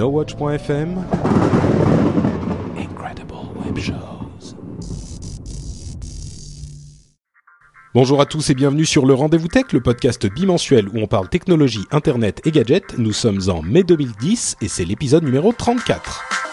NoWatch.fm Incredible Web Shows Bonjour à tous et bienvenue sur le Rendez-vous Tech, le podcast bimensuel où on parle technologie, internet et gadgets. Nous sommes en mai 2010 et c'est l'épisode numéro 34.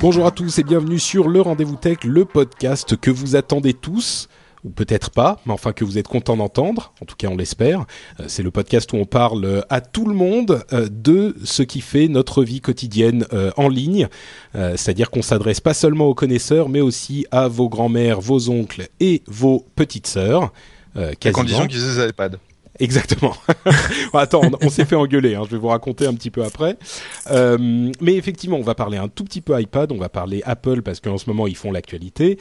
Bonjour à tous et bienvenue sur le Rendez-vous Tech, le podcast que vous attendez tous ou peut-être pas, mais enfin que vous êtes content d'entendre, en tout cas on l'espère. Euh, c'est le podcast où on parle euh, à tout le monde euh, de ce qui fait notre vie quotidienne en ligne, c'est-à-dire qu'on s'adresse pas seulement aux connaisseurs, mais aussi à vos grands-mères, vos oncles et vos petites sœurs. à condition qu'ils aient des iPads. Exactement. Attends, on, s'est fait engueuler. Hein, je vais vous raconter un petit peu après. Euh, mais effectivement, on va parler un tout petit peu iPad. On va parler Apple parce qu'en ce moment ils font l'actualité.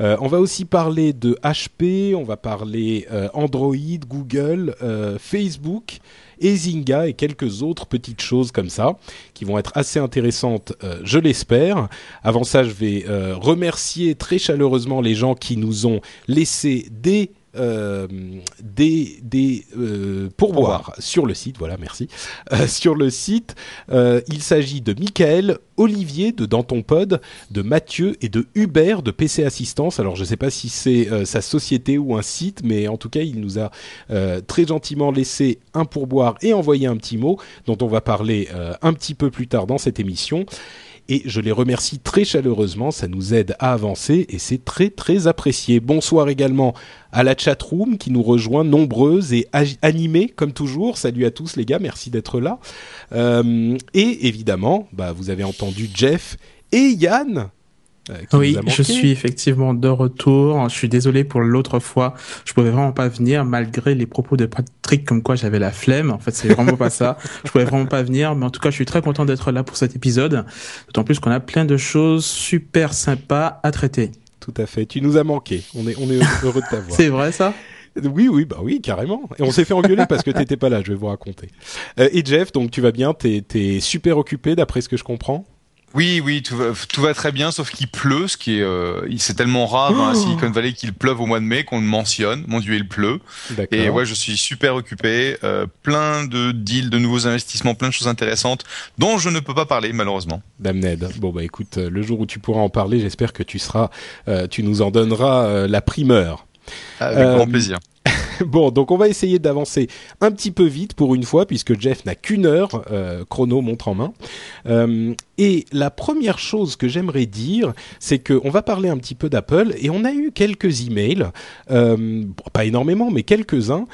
Euh, on va aussi parler de HP. On va parler euh, Android, Google, Facebook. Et Zynga et quelques autres petites choses comme ça qui vont être assez intéressantes, je l'espère. Avant ça, je vais remercier très chaleureusement les gens qui nous ont laissé des des, des euh, pourboires sur le site. Voilà, merci. Euh, sur le site, il s'agit de Michael, Olivier de Danton Pod, de Mathieu et de Hubert de PC Assistance. Alors je ne sais pas si c'est sa société ou un site, mais en tout cas il nous a très gentiment laissé un pourboire et envoyé un petit mot dont on va parler un petit peu plus tard dans cette émission et je les remercie très chaleureusement, ça nous aide à avancer et c'est très très apprécié. Bonsoir également à la chatroom qui nous rejoint nombreuse et animée comme toujours. Salut à tous les gars, merci d'être là. Euh, et évidemment, bah, vous avez entendu Jeff et Yann oui, je suis effectivement de retour. Je suis désolé pour l'autre fois. Je pouvais vraiment pas venir malgré les propos de Patrick comme quoi j'avais la flemme. En fait, c'est vraiment pas ça. Je pouvais vraiment pas venir, mais en tout cas, je suis très content d'être là pour cet épisode. D'autant plus qu'on a plein de choses super sympas à traiter. Tout à fait. Tu nous as manqué. On est, on est heureux de t'avoir. c'est vrai ça? Oui, oui, bah oui, carrément. Et on s'est fait engueuler parce que t'étais pas là. Je vais vous raconter. Euh, et Jeff, donc tu vas bien? T'es es super occupé d'après ce que je comprends? Oui, oui, tout va, tout va très bien, sauf qu'il pleut, ce qui est, euh, c'est tellement rare dans la oh Silicon Valley qu'il pleuve au mois de mai qu'on le mentionne. Mon Dieu, il pleut. Et ouais, je suis super occupé, euh, plein de deals, de nouveaux investissements, plein de choses intéressantes dont je ne peux pas parler malheureusement. Damned. Bon bah écoute, euh, le jour où tu pourras en parler, j'espère que tu seras, euh, tu nous en donneras euh, la primeur. Avec grand plaisir. bon, donc on va essayer d'avancer un petit peu vite pour une fois, puisque Jeff n'a qu'une heure, euh, chrono montre en main. Euh, et la première chose que j'aimerais dire, c'est qu'on va parler un petit peu d'Apple, et on a eu quelques emails, euh, pas énormément, mais quelques-uns,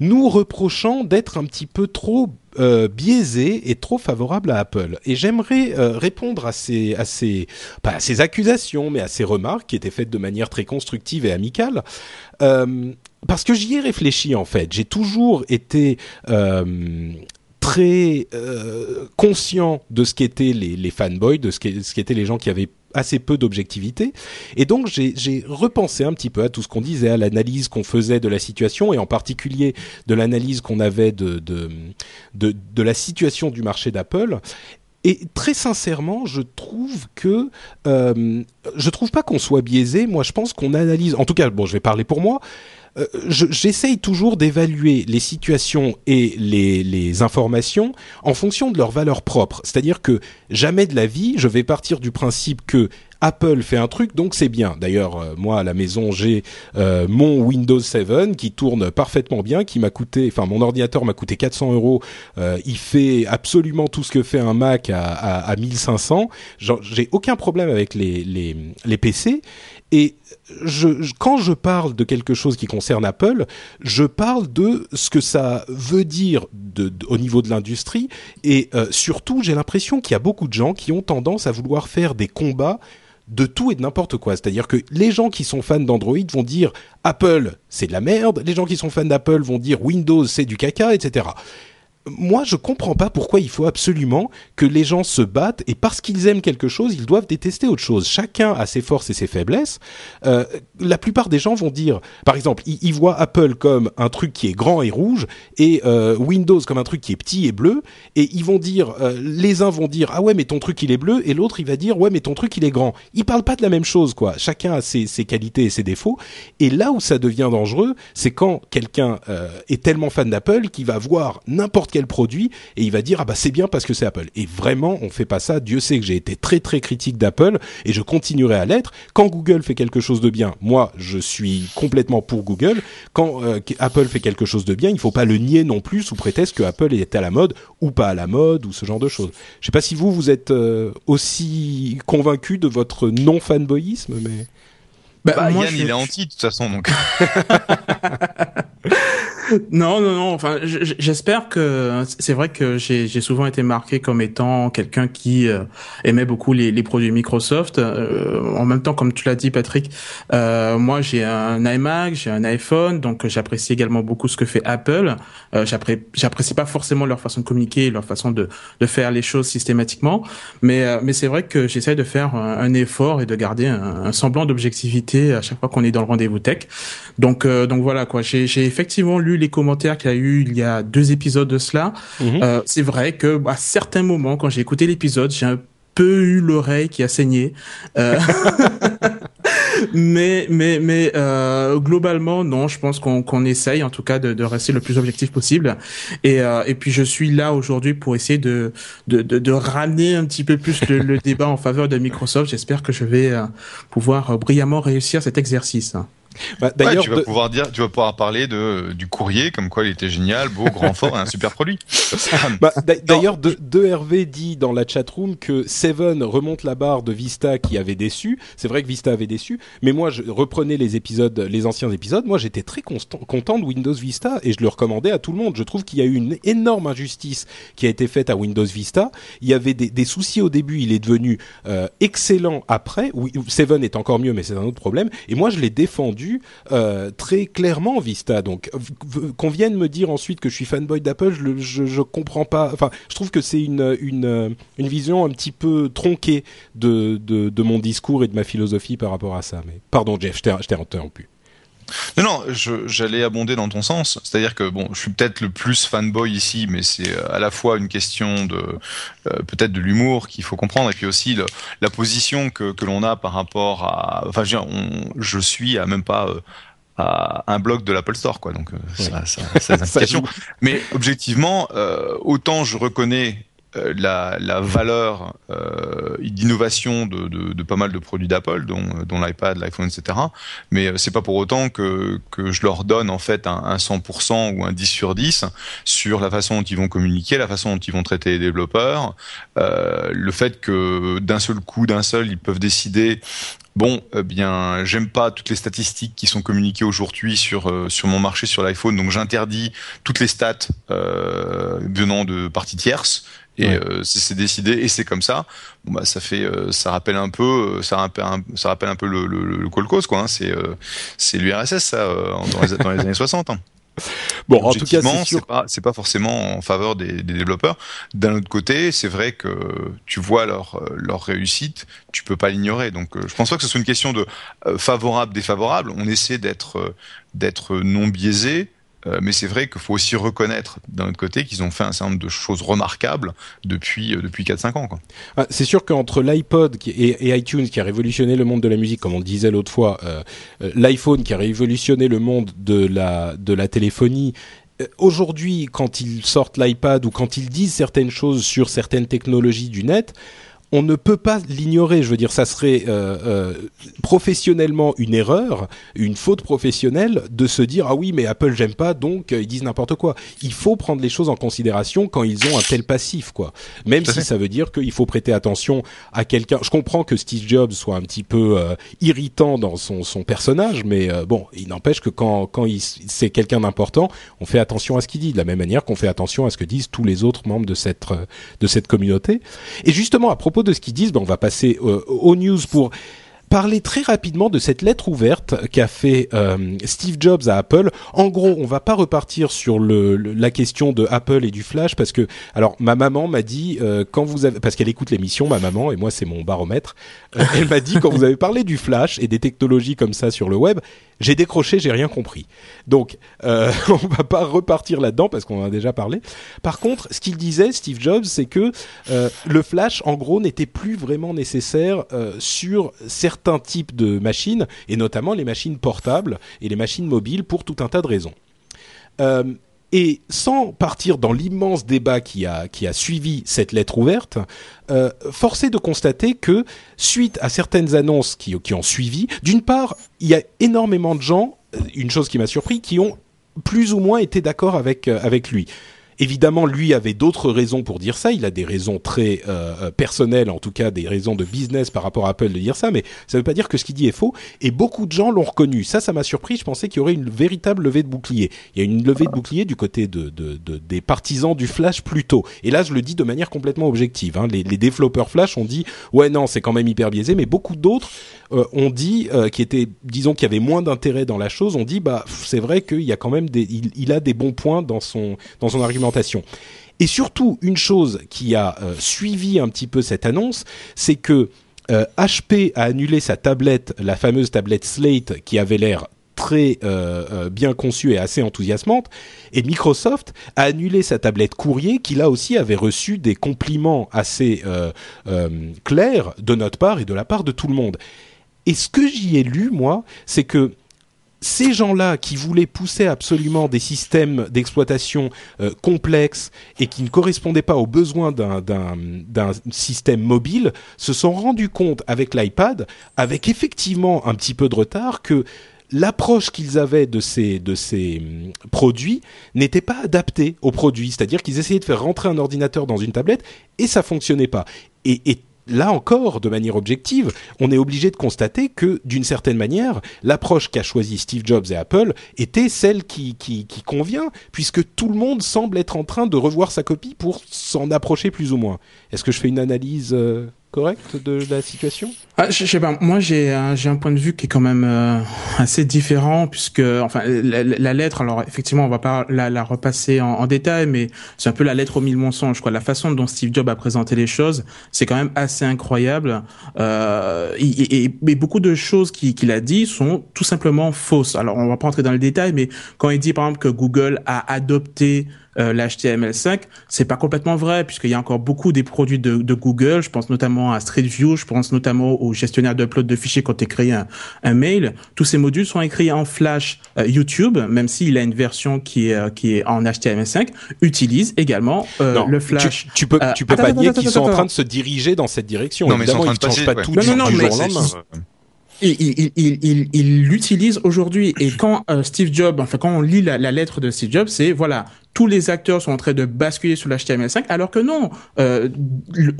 nous reprochant d'être un petit peu trop euh, et trop favorable à Apple. Et j'aimerais euh, répondre à ces, à ces, pas à ces accusations, mais à ces remarques qui étaient faites de manière très constructive et amicale. Euh, parce que j'y ai réfléchi en fait. J'ai toujours été euh, très euh, conscient de ce qu'étaient les, fanboys, de ce qu'étaient les gens qui avaient assez peu d'objectivité. Et donc j'ai repensé un petit peu à tout ce qu'on disait, à l'analyse qu'on faisait de la situation, et en particulier de l'analyse qu'on avait de, la situation du marché d'Apple. Et très sincèrement, je trouve que euh, je trouve pas qu'on soit biaisé. Moi, je pense qu'on analyse. En tout cas, bon, je vais parler pour moi. Euh, j'essaye toujours d'évaluer les situations et les, les, informations en fonction de leur valeur propre. C'est-à-dire que jamais de la vie, je vais partir du principe que Apple fait un truc, donc c'est bien. D'ailleurs, euh, moi à la maison, j'ai euh, mon Windows 7 qui tourne parfaitement bien, qui m'a coûté, enfin mon ordinateur m'a coûté 400 euros. il fait absolument tout ce que fait un Mac à, à, à 1500. J'ai aucun problème avec les, les, les PC Et je, quand je parle de quelque chose qui concerne Apple, je parle de ce que ça veut dire au niveau de l'industrie. Et euh, surtout, j'ai l'impression qu'il y a beaucoup de gens qui ont tendance à vouloir faire des combats de tout et de n'importe quoi. C'est-à-dire que les gens qui sont fans d'Android vont dire Apple, c'est de la merde. Les gens qui sont fans d'Apple vont dire Windows, c'est du caca, etc moi, je comprends pas pourquoi il faut absolument que les gens se battent et parce qu'ils aiment quelque chose, ils doivent détester autre chose. Chacun a ses forces et ses faiblesses. Euh, la plupart des gens vont dire, par exemple, ils, voient Apple comme un truc qui est grand et rouge et euh, Windows comme un truc qui est petit et bleu, et ils vont dire, euh, les uns vont dire ah ouais mais ton truc il est bleu et l'autre il va dire ouais mais ton truc il est grand. Ils parlent pas de la même chose quoi. Chacun a ses, ses qualités et ses défauts. Et là où ça devient dangereux, c'est quand quelqu'un est tellement fan d'Apple qu'il va voir n'importe quel produit et il va dire ah bah c'est bien parce que c'est Apple. Et vraiment, on fait pas ça. Dieu sait que j'ai été très très critique d'Apple et je continuerai à l'être. Quand Google fait quelque chose de bien, moi je suis complètement pour Google. Quand euh, Apple fait quelque chose de bien, il faut pas le nier non plus sous prétexte que Apple est à la mode ou pas à la mode ou ce genre de choses. Je sais pas si vous vous êtes euh, aussi convaincu de votre non fanboyisme, mais bah, bah Yann, il est anti de toute façon, donc. non, non, non. Enfin, j'espère que c'est vrai que j'ai souvent été marqué comme étant quelqu'un qui euh, aimait beaucoup les, les, produits Microsoft. Euh, en même temps, comme tu l'as dit, Patrick, euh, moi j'ai un iMac, j'ai un iPhone, donc j'apprécie également beaucoup ce que fait Apple. Euh, j'apprécie pas forcément leur façon de communiquer, leur façon de, de faire les choses systématiquement, mais mais c'est vrai que j'essaie de faire un, effort et de garder un, un semblant d'objectivité à chaque fois qu'on est dans le rendez-vous tech. Donc donc voilà quoi. J'ai effectivement lu les commentaires qu'il y a eu il y a deux épisodes de cela. Mhm. Euh, c'est vrai que à certains moments, quand j'ai écouté l'épisode, j'ai un peu eu l'oreille qui a saigné. Euh, mais mais mais euh, globalement non je pense qu'on qu'on essaye en tout cas de, de rester le plus objectif possible et et puis je suis là aujourd'hui pour essayer de, de de, ramener un petit peu plus le, le débat en faveur de Microsoft j'espère que je vais pouvoir brillamment réussir cet exercice bah, d'ailleurs, tu vas pouvoir dire, tu vas pouvoir parler de du courrier, comme quoi il était génial, beau, grand, fort, un super produit. bah, d'ailleurs, de, de, Hervé dit dans la chatroom que Seven remonte la barre de Vista qui avait déçu. C'est vrai que Vista avait déçu, mais moi, je reprenais les épisodes, les anciens épisodes. Moi, j'étais très content de Windows Vista et je le recommandais à tout le monde. Je trouve qu'il y a eu une énorme injustice qui a été faite à Windows Vista. Il y avait des, des soucis au début, il est devenu euh, excellent après. Seven est encore mieux, mais c'est un autre problème. Et moi, je l'ai défendu euh, très clairement Vista. Donc qu'on vienne me dire ensuite que je suis fanboy d'Apple, je, je, comprends pas. Enfin, je trouve que c'est une, une, une vision un petit peu tronquée de, de, de mon discours et de ma philosophie par rapport à ça. Mais pardon Jeff, je t'ai interrompu. Non, non, j'allais abonder dans ton sens. C'est-à-dire que bon, je suis peut-être le plus fanboy ici, mais c'est euh, à la fois une question de euh, peut-être de l'humour qu'il faut comprendre, et puis aussi la position que, que l'on a par rapport à. Enfin, je, on, je suis à même pas. Euh, à un bloc de l'Apple Store, quoi. Donc, ça, ça, ça, ça Mais objectivement, autant je reconnais la, la, valeur euh, d'innovation de, de, de, pas mal de produits d'Apple, dont, dont l'iPad, l'iPhone, etc. Mais euh, c'est pas pour autant que, que je leur donne en fait un, un 100% ou un 10 sur 10 sur la façon dont ils vont communiquer, la façon dont ils vont traiter les développeurs, euh, le fait que d'un seul coup, d'un seul, ils peuvent décider bon, eh bien, j'aime pas toutes les statistiques qui sont communiquées aujourd'hui sur euh, sur mon marché sur l'iPhone, donc j'interdis toutes les stats euh, venant de parties tierces et euh, c'est décidé et c'est comme ça bon bah ça fait euh, ça rappelle un peu euh, ça rappelle un, ça rappelle un peu le le, le Colcos quoi hein. c'est c'est l'URSS ça dans les, dans les années 60 hein. Bon, en tout cas, c'est pas pas forcément en faveur des, des développeurs. D'un autre côté, c'est vrai que tu vois leur leur réussite, tu peux pas l'ignorer. Donc, je pense pas que ce soit une question de favorable défavorable. On essaie d'être d'être non biaisé, euh, mais c'est vrai qu'il faut aussi reconnaître d'un autre côté qu'ils ont fait un certain nombre de choses remarquables depuis euh, depuis 4-5 ans. Ah, c'est sûr qu'entre l'iPod et, iTunes qui a révolutionné le monde de la musique, comme on le disait l'autre fois, euh, l'iPhone qui a révolutionné le monde de la de la téléphonie aujourd'hui, quand ils sortent l'iPad ou quand ils disent certaines choses sur certaines technologies du net, on ne peut pas l'ignorer. Je veux dire, ça serait euh, euh, professionnellement une erreur, une faute professionnelle de se dire ah oui mais Apple j'aime pas donc ils disent n'importe quoi. Il faut prendre les choses en considération quand ils ont un tel passif quoi. Même si ça veut dire qu'il faut prêter attention à quelqu'un. Je comprends que Steve Jobs soit un petit peu irritant dans son, son personnage, mais bon, il n'empêche que quand quand c'est quelqu'un d'important, on fait attention à ce qu'il dit de la même manière qu'on fait attention à ce que disent tous les autres membres de cette de cette communauté. Et justement à propos de ce qu'ils disent, ben on va passer euh, aux news pour parler très rapidement de cette lettre ouverte qu'a fait euh, Steve Jobs à Apple. En gros, on va pas repartir sur le, la question de Apple et du Flash parce que alors ma maman m'a dit euh, quand vous avez parce qu'elle écoute l'émission ma maman et moi c'est mon baromètre. elle m'a dit quand vous avez parlé du Flash et des technologies comme ça sur le web, j'ai décroché, j'ai rien compris. Donc, euh, on va pas repartir là-dedans parce qu'on en a déjà parlé. Par contre, ce qu'il disait, Steve Jobs, c'est que euh, le flash, en gros, n'était plus vraiment nécessaire euh, sur certains types de machines, et notamment les machines portables et les machines mobiles pour tout un tas de raisons. Et sans partir dans l'immense débat qui a, suivi cette lettre ouverte, euh, force est de constater que suite à certaines annonces qui, ont suivi, d'une part, il y a énormément de gens, euh, une chose qui m'a surpris, qui ont plus ou moins été d'accord avec, euh, avec lui. Évidemment, lui avait d'autres raisons pour dire ça. Il a des raisons très euh, euh, personnelles, en tout cas des raisons de business par rapport à Apple de dire ça, mais ça ne veut pas dire que ce qu'il dit est faux. Et beaucoup de gens l'ont reconnu. Ça, ça m'a surpris. Je pensais qu'il y aurait une véritable levée de bouclier. Il y a une levée de bouclier du côté de, de, de des partisans du Flash plutôt. Et là, je le dis de manière complètement objective. Hein. Les, développeurs Flash ont dit ouais non, c'est quand même hyper biaisé, mais beaucoup d'autres euh, ont dit euh, qui étaient disons qu'il y avait moins d'intérêt dans la chose, ont dit bah c'est vrai qu'il y a quand même des il, il a des bons points dans son dans son argument et surtout, une chose qui a euh, suivi un petit peu cette annonce, c'est que HP euh, a annulé sa tablette, la fameuse tablette Slate, qui avait l'air très euh, bien conçue et assez enthousiasmante, et Microsoft a annulé sa tablette courrier, qui là aussi avait reçu des compliments assez clairs de notre part et de la part de tout le monde. Et ce que j'y ai lu, moi, c'est que ces gens-là qui voulaient pousser absolument des systèmes d'exploitation euh, complexes et qui ne correspondaient pas aux besoins d'un système mobile se sont rendus compte avec l'iPad, avec effectivement un petit peu de retard, que l'approche qu'ils avaient de ces, de ces hum, produits n'était pas adaptée aux produits. C'est-à-dire qu'ils essayaient de faire rentrer un ordinateur dans une tablette et ça fonctionnait pas. Et, et là encore, de manière objective, on est obligé de constater que, d'une certaine manière, l'approche qu'a choisie Steve Jobs et Apple était celle qui, convient, puisque tout le monde semble être en train de revoir sa copie pour s'en approcher plus ou moins. Est-ce que je fais une analyse euh, correct de la situation? Ah, je, sais pas. Moi, j'ai j'ai un point de vue qui est quand même euh, assez différent puisque enfin la, lettre. Alors effectivement, on va pas la, la repasser en, en, détail, mais c'est un peu la lettre aux mille mensonges. Quoi. La façon dont Steve Jobs a présenté les choses, c'est quand même assez incroyable. Euh, et, et, beaucoup de choses qu'il a dit sont tout simplement fausses. Alors on va pas entrer dans le détail, mais quand il dit par exemple que Google a adopté euh, l'HTML5, c'est pas complètement vrai puisqu'il y a encore beaucoup des produits de, de, Google. Je pense notamment à Street View, je pense notamment au gestionnaire d'upload de fichiers quand tu écris un, un, mail. Tous ces modules sont écrits en Flash. Euh, YouTube, même s'il a une version qui est euh, qui est en HTML5, utilise également euh, le Flash. Tu, peux tu peux pas dire qu'ils sont en train de se diriger dans cette direction. Non, mais ils sont en train de passer, pas tout du, jour au lendemain il, il, il, il l'utilise aujourd'hui. Et quand euh, Steve Jobs, enfin quand on lit la, la lettre de Steve Jobs, c'est voilà, tous les acteurs sont en train de basculer sur l'HTML5, alors que non, euh,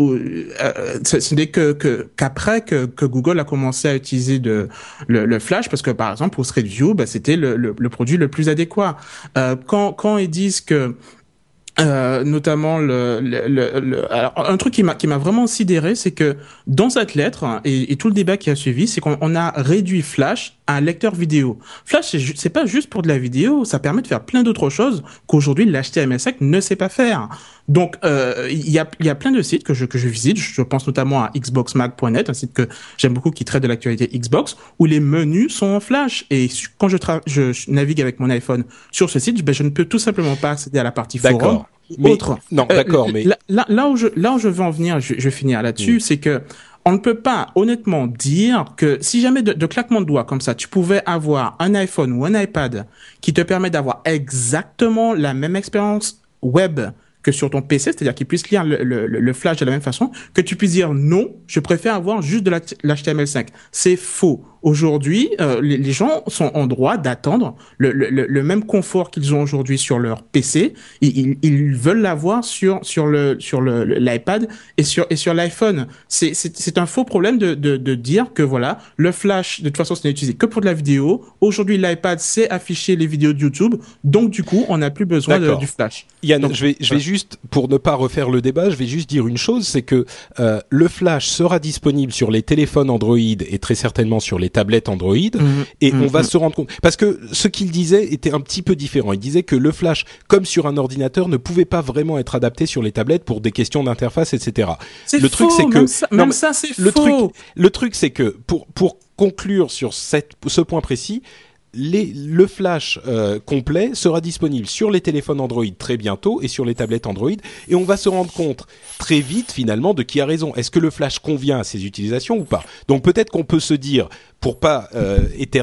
euh, ce n'est que qu'après que, que, Google a commencé à utiliser de, le, le Flash, parce que par exemple pour Street View, bah, c'était le, le, le, produit le plus adéquat. Euh, quand quand ils disent que euh, notamment le, le, le, alors un truc qui m'a qui m'a vraiment sidéré c'est que dans cette lettre et, et, tout le débat qui a suivi c'est qu'on a réduit Flash un lecteur vidéo. Flash c'est pas juste pour de la vidéo ça permet de faire plein d'autres choses qu'aujourd'hui l'HTML5 ne sait pas faire. Donc euh, il y a il y a plein de sites que je que je visite. Je pense notamment à xboxmag.net un site que j'aime beaucoup qui traite de l'actualité Xbox où les menus sont en Flash. Et quand je, je, navigue avec mon iPhone sur ce site ben, je ne peux tout simplement pas accéder à la partie forum autre. Non, euh, d'accord, mais là, là, où je là où je veux en venir, je, je vais finir là-dessus, c'est que on ne peut pas honnêtement dire que si jamais de, claquement de doigts comme ça, tu pouvais avoir un iPhone ou un iPad qui te permet d'avoir exactement la même expérience web que sur ton PC, c'est-à-dire qu'il puisse lire le, flash de la même façon, que tu puisses dire non, je préfère avoir juste de l'HTML5. C'est faux. Aujourd'hui, euh, les, gens sont en droit d'attendre le, le, même confort qu'ils ont aujourd'hui sur leur PC. Ils, ils, veulent l'avoir sur sur le sur l'iPad et sur et sur l'iPhone. C'est un faux problème de, de de dire que voilà le flash de toute façon ce n'est utilisé que pour de la vidéo. Aujourd'hui, l'iPad sait afficher les vidéos de YouTube, donc du coup, on n'a plus besoin du flash. Yann, je vais je vais juste pour ne pas refaire le débat, je vais juste dire une chose, c'est que euh, le flash sera disponible sur les téléphones Android et très certainement sur les tablettes Android mhm. et on va mhm. se rendre compte parce que ce qu'il disait était un petit peu différent. Il disait que le flash, comme sur un ordinateur, ne pouvait pas vraiment être adapté sur les tablettes pour des questions d'interface, etc. Le truc c'est que même ça, c'est le truc le truc c'est que pour pour conclure sur cette, ce point précis, le flash euh, complet sera disponible sur les téléphones Android très bientôt et sur les tablettes Android et on va se rendre compte très vite finalement de qui a raison. Est-ce que le flash convient à ces utilisations ou pas? Donc peut-être qu'on peut se dire pour pas euh,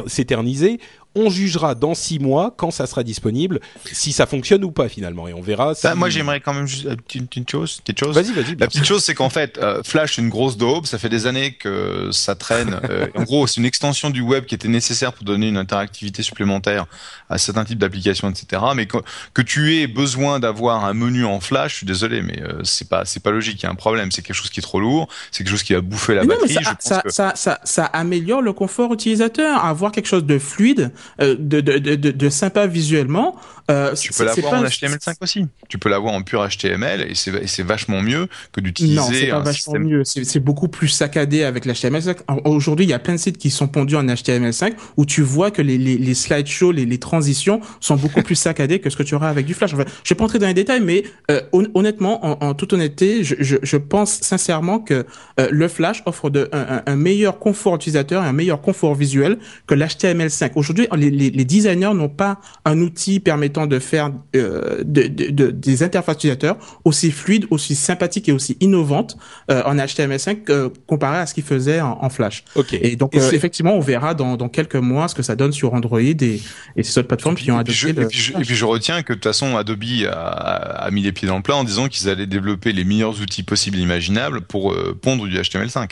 s'éterniser, on jugera dans six mois quand ça sera disponible si ça fonctionne ou pas finalement et on verra. Si... moi j'aimerais quand même juste une, une chose, petite chose. Vas-y, vas-y. La petite chose c'est qu'en fait euh, Flash c'est une grosse daube, ça fait des années que ça traîne. Euh, en gros c'est une extension du web qui était nécessaire pour donner une interactivité supplémentaire à certains types d'applications, etc. Mais que, que, tu aies besoin d'avoir un menu en Flash, je suis désolé, mais euh, c'est pas c'est pas logique. Il y a un problème, c'est quelque chose qui est trop lourd, c'est quelque chose qui va bouffer la batterie. ça, ça, ça, ça, ça améliore le confort utilisateur, avoir quelque chose de fluide, de, de, de, de, sympa visuellement. Euh, tu peux l'avoir en HTML5 aussi. Tu peux l'avoir en pur HTML et c'est vachement mieux que d'utiliser. Non, c'est pas vachement mieux. C'est beaucoup plus saccadé avec l'HTML5. Aujourd'hui, il y a plein de sites qui sont pondus en HTML5 où tu vois que les, les, les slideshows, les, les transitions sont beaucoup plus saccadées que ce que tu auras avec du Flash. Enfin, je vais pas entrer dans les détails, mais euh, honnêtement, en, en, toute honnêteté, je, je, je pense sincèrement que euh, le Flash offre de, un, un, meilleur confort utilisateur et un meilleur confort visuel que l'HTML5. Aujourd'hui, les, les, les designers n'ont pas un outil permettant de faire euh, de, de, des interfaces utilisateurs aussi fluides, aussi sympathiques et aussi innovantes euh, en HTML5 euh, comparé à ce qu'ils faisaient en, Flash. Ok. Et donc effectivement, on verra dans, dans quelques mois ce que ça donne sur Android et, et ces autres plateformes qui ont adopté. et, puis je, et, puis je, retiens que de toute façon, Adobe a, a mis les pieds dans le plat en disant qu'ils allaient développer les meilleurs outils possibles et imaginables pour pondre du HTML5.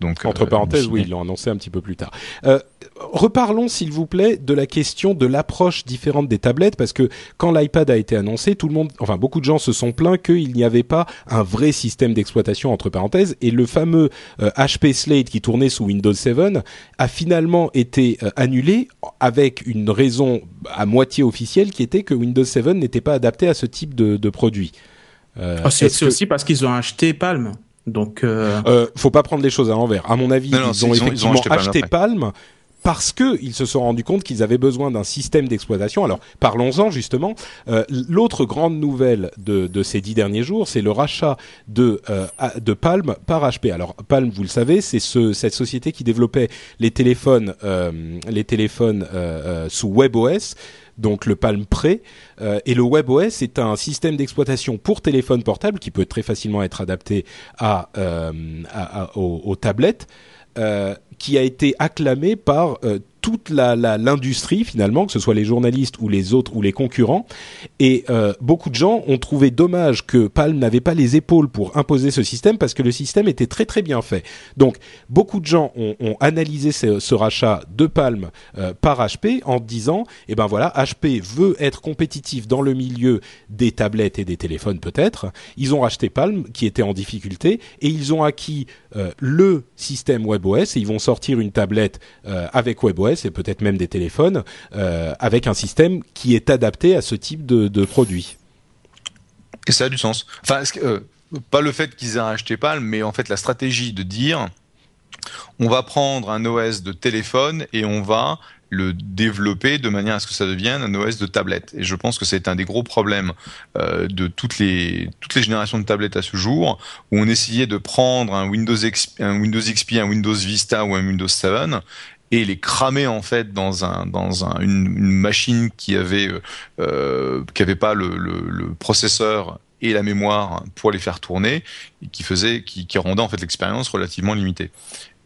Donc, Entre parenthèses, oui, ils l'ont annoncé un petit peu plus tard. Euh, reparlons, s'il vous plaît, de la question de l'approche différente des tablettes, parce que quand l'iPad a été annoncé, tout le monde, enfin beaucoup de gens se sont plaints qu'il n'y avait pas un vrai système d'exploitation entre parenthèses, et le fameux HP euh, Slate qui tournait sous Windows 7 a finalement été euh, annulé avec une raison à moitié officielle qui était que Windows 7 n'était pas adapté à ce type de, de produit. Oh, c'est aussi parce qu'ils ont acheté Palm. Donc, euh... Euh, faut pas prendre les choses à l'envers. À mon avis, ils, ont effectivement acheté, Palm, parce que ils se sont rendus compte qu'ils avaient besoin d'un système d'exploitation. Alors parlons-en justement. Euh, L'autre grande nouvelle de, de, ces dix derniers jours, c'est le rachat de, euh, de Palm par HP. Alors Palm, vous le savez, c'est ce, cette société qui développait les téléphones, euh, les téléphones euh, sous WebOS donc le Palm Pre. Euh, et le WebOS est un système d'exploitation pour téléphone portable qui peut très facilement être adapté à, euh, aux, tablettes, euh, qui a été acclamé par toute l'industrie la, finalement, que ce soit les journalistes ou les autres ou les concurrents. Et euh, beaucoup de gens ont trouvé dommage que Palm n'avait pas les épaules pour imposer ce système parce que le système était très très bien fait. Donc beaucoup de gens ont, analysé ce, rachat de Palm euh, par HP en disant, eh ben voilà, HP veut être compétitif dans le milieu des tablettes et des téléphones peut-être. Ils ont racheté Palm qui était en difficulté et ils ont acquis euh, le système WebOS et ils vont sortir une tablette euh, avec WebOS et peut-être même des téléphones euh, avec un système qui est adapté à ce type de, de produit. Et ça a du sens. Enfin, euh, pas le fait qu'ils aient acheté Palm, mais en fait la stratégie de dire on va prendre un OS de téléphone et on va le développer de manière à ce que ça devienne un OS de tablette. Et je pense que c'est un des gros problèmes euh, de toutes les toutes les générations de tablettes à ce jour, où on essayait de prendre un Windows XP, un Windows Vista ou un Windows 7 et les cramer en fait dans un dans un, une, machine qui avait euh, avait pas le, le, processeur et la mémoire pour les faire tourner qui faisait qui, qui rendait en fait l'expérience relativement limitée.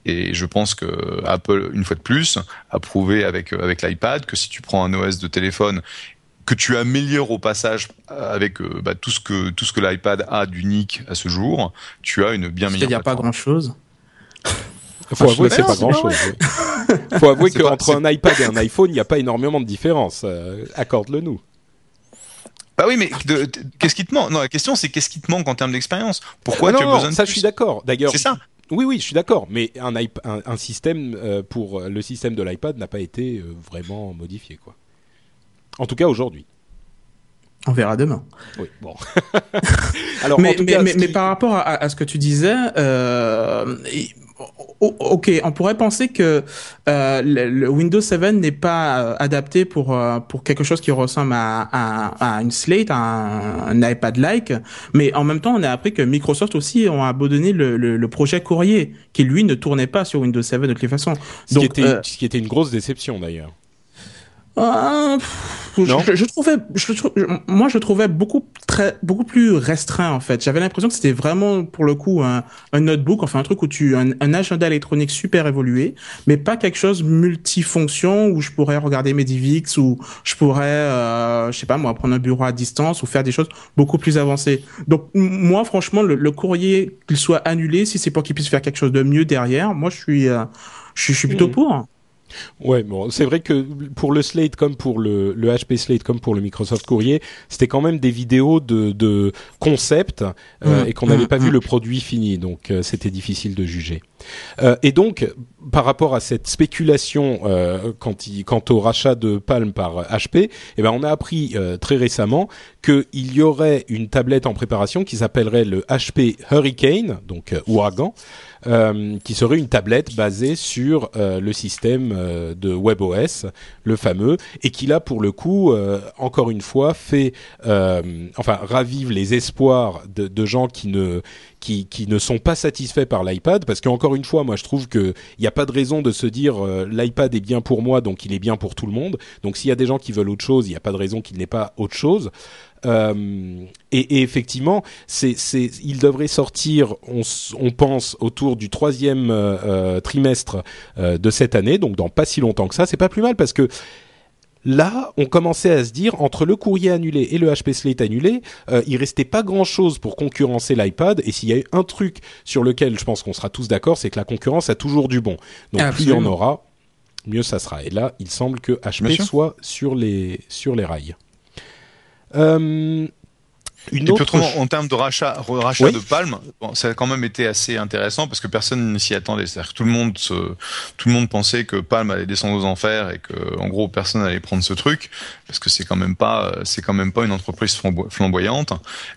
Et je pense que Apple, une fois de plus, a prouvé avec avec l'iPad que si tu prends un OS de téléphone que tu améliores au passage avec bah, tout ce que tout ce que l'iPad a d'unique à ce jour, tu as une bien meilleure. Il n'y a pas grand chose. Faut avouer que c'est pas grand chose. Faut avouer qu'entre un iPad et un iPhone, il n'y a pas énormément de différence. Accorde-le nous. Bah oui, mais qu'est-ce qui te manque? Non, la question c'est qu'est-ce qui te manque en termes d'expérience? Pourquoi tu as besoin de ça je suis d'accord. D'ailleurs, c'est ça. Oui, oui, je suis d'accord. Mais un, un, système euh, pour le système de l'iPad n'a pas été euh, vraiment modifié, quoi. En tout cas, aujourd'hui. On verra demain. Oui, bon. Alors, mais, mais, par rapport à, ce que tu disais, euh, ok, on pourrait penser que euh, le, Windows 7 n'est pas euh, adapté pour euh, pour quelque chose qui ressemble à, à, une Slate, à un, iPad-like, mais en même temps, on a appris que Microsoft aussi ont abandonné le, le, projet Courrier, qui lui ne tournait pas sur Windows 7 de. Ce, qui, était, ce qui était une grosse déception d'ailleurs. Euh, je, trouvais, je, moi, je trouvais beaucoup très, beaucoup plus restreint en fait. J'avais l'impression que c'était vraiment pour le coup un, un, notebook, enfin un truc où tu un, un, agenda électronique super évolué, mais pas quelque chose multifonction où je pourrais regarder mes DivX ou je pourrais, euh, je sais pas moi, prendre un bureau à distance ou faire des choses beaucoup plus avancées. Donc moi, franchement, le, courrier qu'il soit annulé, si c'est pour qu'il puisse faire quelque chose de mieux derrière, moi je suis, euh, je, suis plutôt mmh. pour. Ouais, bon, c'est vrai que pour le Slate comme pour le, le HP Slate comme pour le Microsoft Courrier, c'était quand même des vidéos de, de concept euh, et qu'on n'avait pas vu le produit fini, donc euh, c'était difficile de juger. Euh, et donc, par rapport à cette spéculation quant, quant, au rachat de Palm par HP, eh ben on a appris très récemment qu'il y aurait une tablette en préparation qui s'appellerait le HP Hurricane, donc ouragan. Euh, qui serait une tablette basée sur euh, le système euh, de WebOS, le fameux, et qui là pour le coup, encore une fois, fait, enfin, ravive les espoirs de, de gens qui ne qui, qui, ne sont pas satisfaits par l'iPad, parce qu'encore une fois, moi je trouve qu'il n'y a pas de raison de se dire l'iPad est bien pour moi, donc il est bien pour tout le monde. Donc s'il y a des gens qui veulent autre chose, il n'y a pas de raison qu'il n'ait pas autre chose. Euh, et, et, effectivement, c'est, c'est, il devrait sortir, on, on, pense, autour du troisième euh, euh trimestre euh, de cette année, donc dans pas si longtemps que ça. C'est pas plus mal parce que là, on commençait à se dire entre le courrier annulé et le HP Slate annulé, euh, il restait pas grand-chose pour concurrencer l'iPad. Et s'il y a eu un truc sur lequel je pense qu'on sera tous d'accord, c'est que la concurrence a toujours du bon. Donc plus il y en aura, mieux ça sera. Et là, il semble que HP soit sur les sur les rails. Euh, une autre... en termes de rachat, rachat de Palm, bon, ça a quand même été assez intéressant parce que personne ne s'y attendait. C'est-à-dire que tout le monde se, tout le monde pensait que Palm allait descendre aux enfers et que, en gros, personne allait prendre ce truc parce que c'est quand même pas, c'est quand même pas une entreprise flamboyante.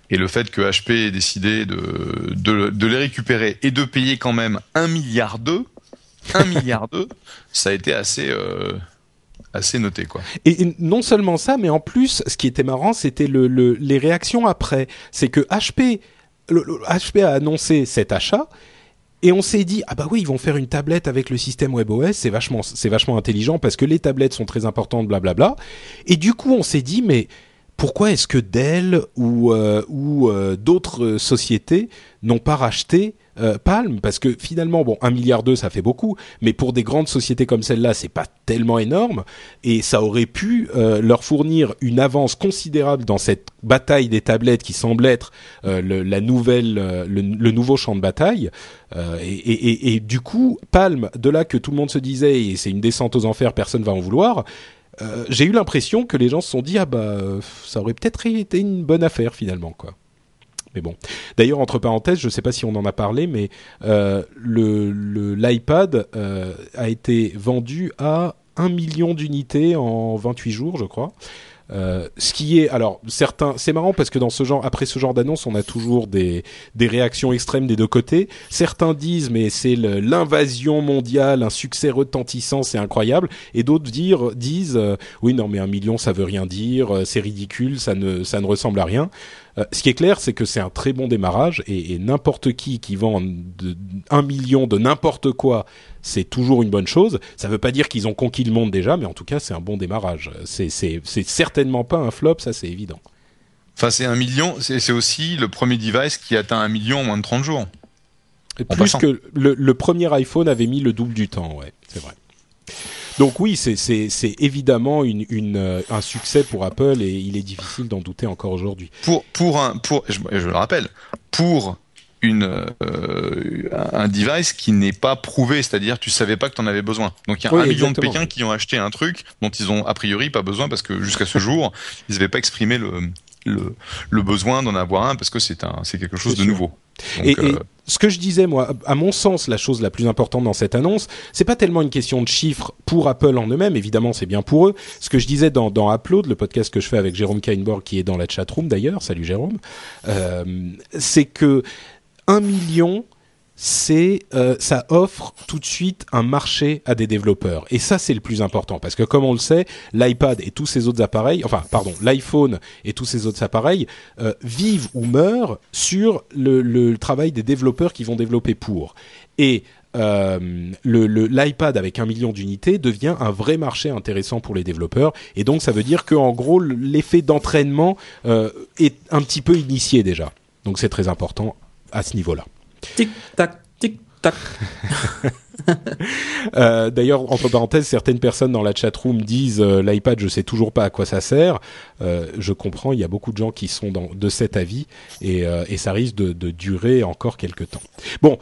Et le fait que HP ait décidé de, de, de les récupérer et de payer quand même un milliard d'eux, un milliard d'eux, ça a été assez, euh, assez noté quoi. Et, non seulement ça, mais en plus, ce qui était marrant, c'était le, les réactions après. C'est que HP, HP a annoncé cet achat. Et on s'est dit ah bah oui ils vont faire une tablette avec le système WebOS c'est vachement c'est vachement intelligent parce que les tablettes sont très importantes blablabla et du coup on s'est dit mais pourquoi est-ce que Dell ou euh, ou euh, d'autres sociétés n'ont pas racheté euh, Palm parce que finalement bon un milliard d'eux ça fait beaucoup mais pour des grandes sociétés comme celle-là c'est pas tellement énorme et ça aurait pu euh, leur fournir une avance considérable dans cette bataille des tablettes qui semble être euh, le, la nouvelle le, nouveau champ de bataille et, du coup Palm de là que tout le monde se disait et c'est une descente aux enfers personne va en vouloir j'ai eu l'impression que les gens se sont dit ah bah ça aurait peut-être été une bonne affaire finalement quoi mais bon. D'ailleurs, entre parenthèses, je ne sais pas si on en a parlé, mais euh, l'iPad euh, a été vendu à 1 million d'unités en 28 jours, je crois. Euh, ce qui est alors certains c'est marrant parce que dans ce genre après ce genre d'annonce on a toujours des des réactions extrêmes des deux côtés. Certains disent mais c'est l'invasion mondiale un succès retentissant c'est incroyable. Et d'autres dire disent euh, oui non mais un million ça veut rien dire euh, c'est ridicule ça ne ça ne ressemble à rien. Ce qui est clair, c'est que c'est un très bon démarrage et, n'importe qui qui vend un million de n'importe quoi, c'est toujours une bonne chose. Ça ne veut pas dire qu'ils ont conquis le monde déjà, mais en tout cas, c'est un bon démarrage. C'est certainement pas un flop, ça c'est évident. Enfin, c'est un million, c'est aussi le premier device qui atteint un million en moins de 30 jours. plus que le, le, premier iPhone avait mis le double du temps, ouais, c'est vrai. Donc oui, c'est évidemment une, une, un succès pour Apple et il est difficile d'en douter encore aujourd'hui. Pour pour un pour je, je le rappelle pour une euh, un device qui n'est pas prouvé, c'est-à-dire tu savais pas que tu en avais besoin. Donc il y a un million de Pékin qui ont acheté un truc dont ils ont a priori pas besoin parce que jusqu'à ce jour ils n'avaient pas exprimé le le, le besoin d'en avoir un parce que c'est un c'est quelque chose de nouveau. et, euh, ce que je disais moi, à mon sens, la chose la plus importante dans cette annonce, c'est pas tellement une question de chiffres pour Apple en eux-mêmes. Évidemment, c'est bien pour eux. Ce que je disais dans, dans Upload, le podcast que je fais avec Jérôme Kainborg, qui est dans la chatroom d'ailleurs, salut Jérôme, euh, c'est que un million, c'est euh, ça offre tout de suite un marché à des développeurs. Et ça c'est le plus important parce que comme on le sait l'iPad et tous ces autres appareils enfin pardon l'iPhone et tous ces autres appareils euh, vivent ou meurent sur le, travail des développeurs qui vont développer pour. Et euh, l'iPad avec un million d'unités devient un vrai marché intéressant pour les développeurs. Et donc ça veut dire que en gros l'effet d'entraînement est un petit peu initié déjà. Donc c'est très important à ce niveau-là. Tic tac, tic tac. euh, D'ailleurs, entre parenthèses, certaines personnes dans la chatroom disent euh, l'iPad, je sais toujours pas à quoi ça sert. Euh, je comprends, il y a beaucoup de gens qui sont dans, de cet avis et, euh, et ça risque de, de, durer encore quelques temps. Bon.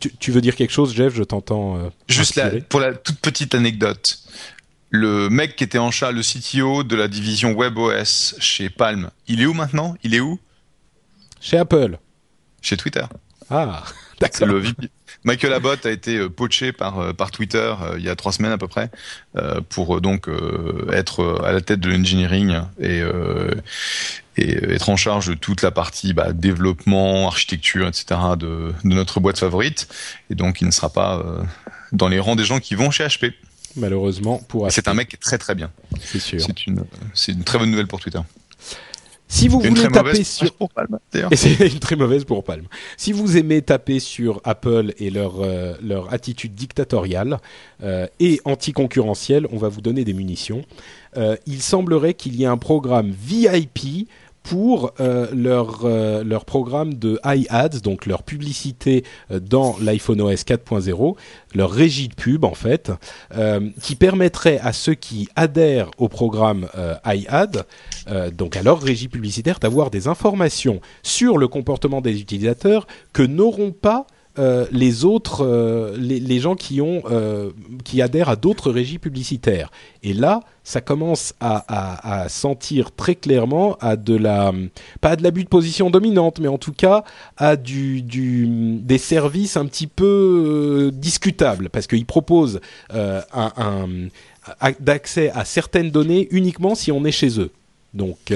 Tu, tu, veux dire quelque chose, Jeff? Je t'entends. Euh, Juste là, pour la toute petite anecdote, le mec qui était en charge, le CTO de la division WebOS chez Palm, il est où maintenant? Il est où? Chez Apple. Chez Twitter. Ah, d'accord. Michael Abbott a été euh, poché par euh, par Twitter euh, il y a trois semaines à peu près pour donc être à la tête de l'engineering et et être en charge de toute la partie bah, développement, architecture, etc. De, de, notre boîte favorite. Et donc, il ne sera pas dans les rangs des gens qui vont chez HP. Malheureusement pour. C'est un mec très très bien. C'est sûr. C'est une c'est une très bonne nouvelle pour Twitter. Si vous voulez taper sur pour Palm, et c'est une très mauvaise pour Palm. Si vous aimez taper sur Apple et leur euh, leur attitude dictatoriale euh, et anticoncurrentielle, on va vous donner des munitions. Euh, il semblerait qu'il y ait un programme VIP pour euh, leur, euh, leur programme de iAds, donc leur publicité euh, dans l'iPhone OS 4.0, leur régie de pub en fait, qui permettrait à ceux qui adhèrent au programme iAd, donc à leur régie publicitaire, d'avoir des informations sur le comportement des utilisateurs que n'auront pas euh, les autres, euh, les, gens qui ont, euh, qui adhèrent à d'autres régies publicitaires. Et là, ça commence à, sentir très clairement à de la, pas de l'abus de position dominante, mais en tout cas à du, des services un petit peu discutables, parce qu'ils proposent un d'accès à certaines données uniquement si on est chez eux. Donc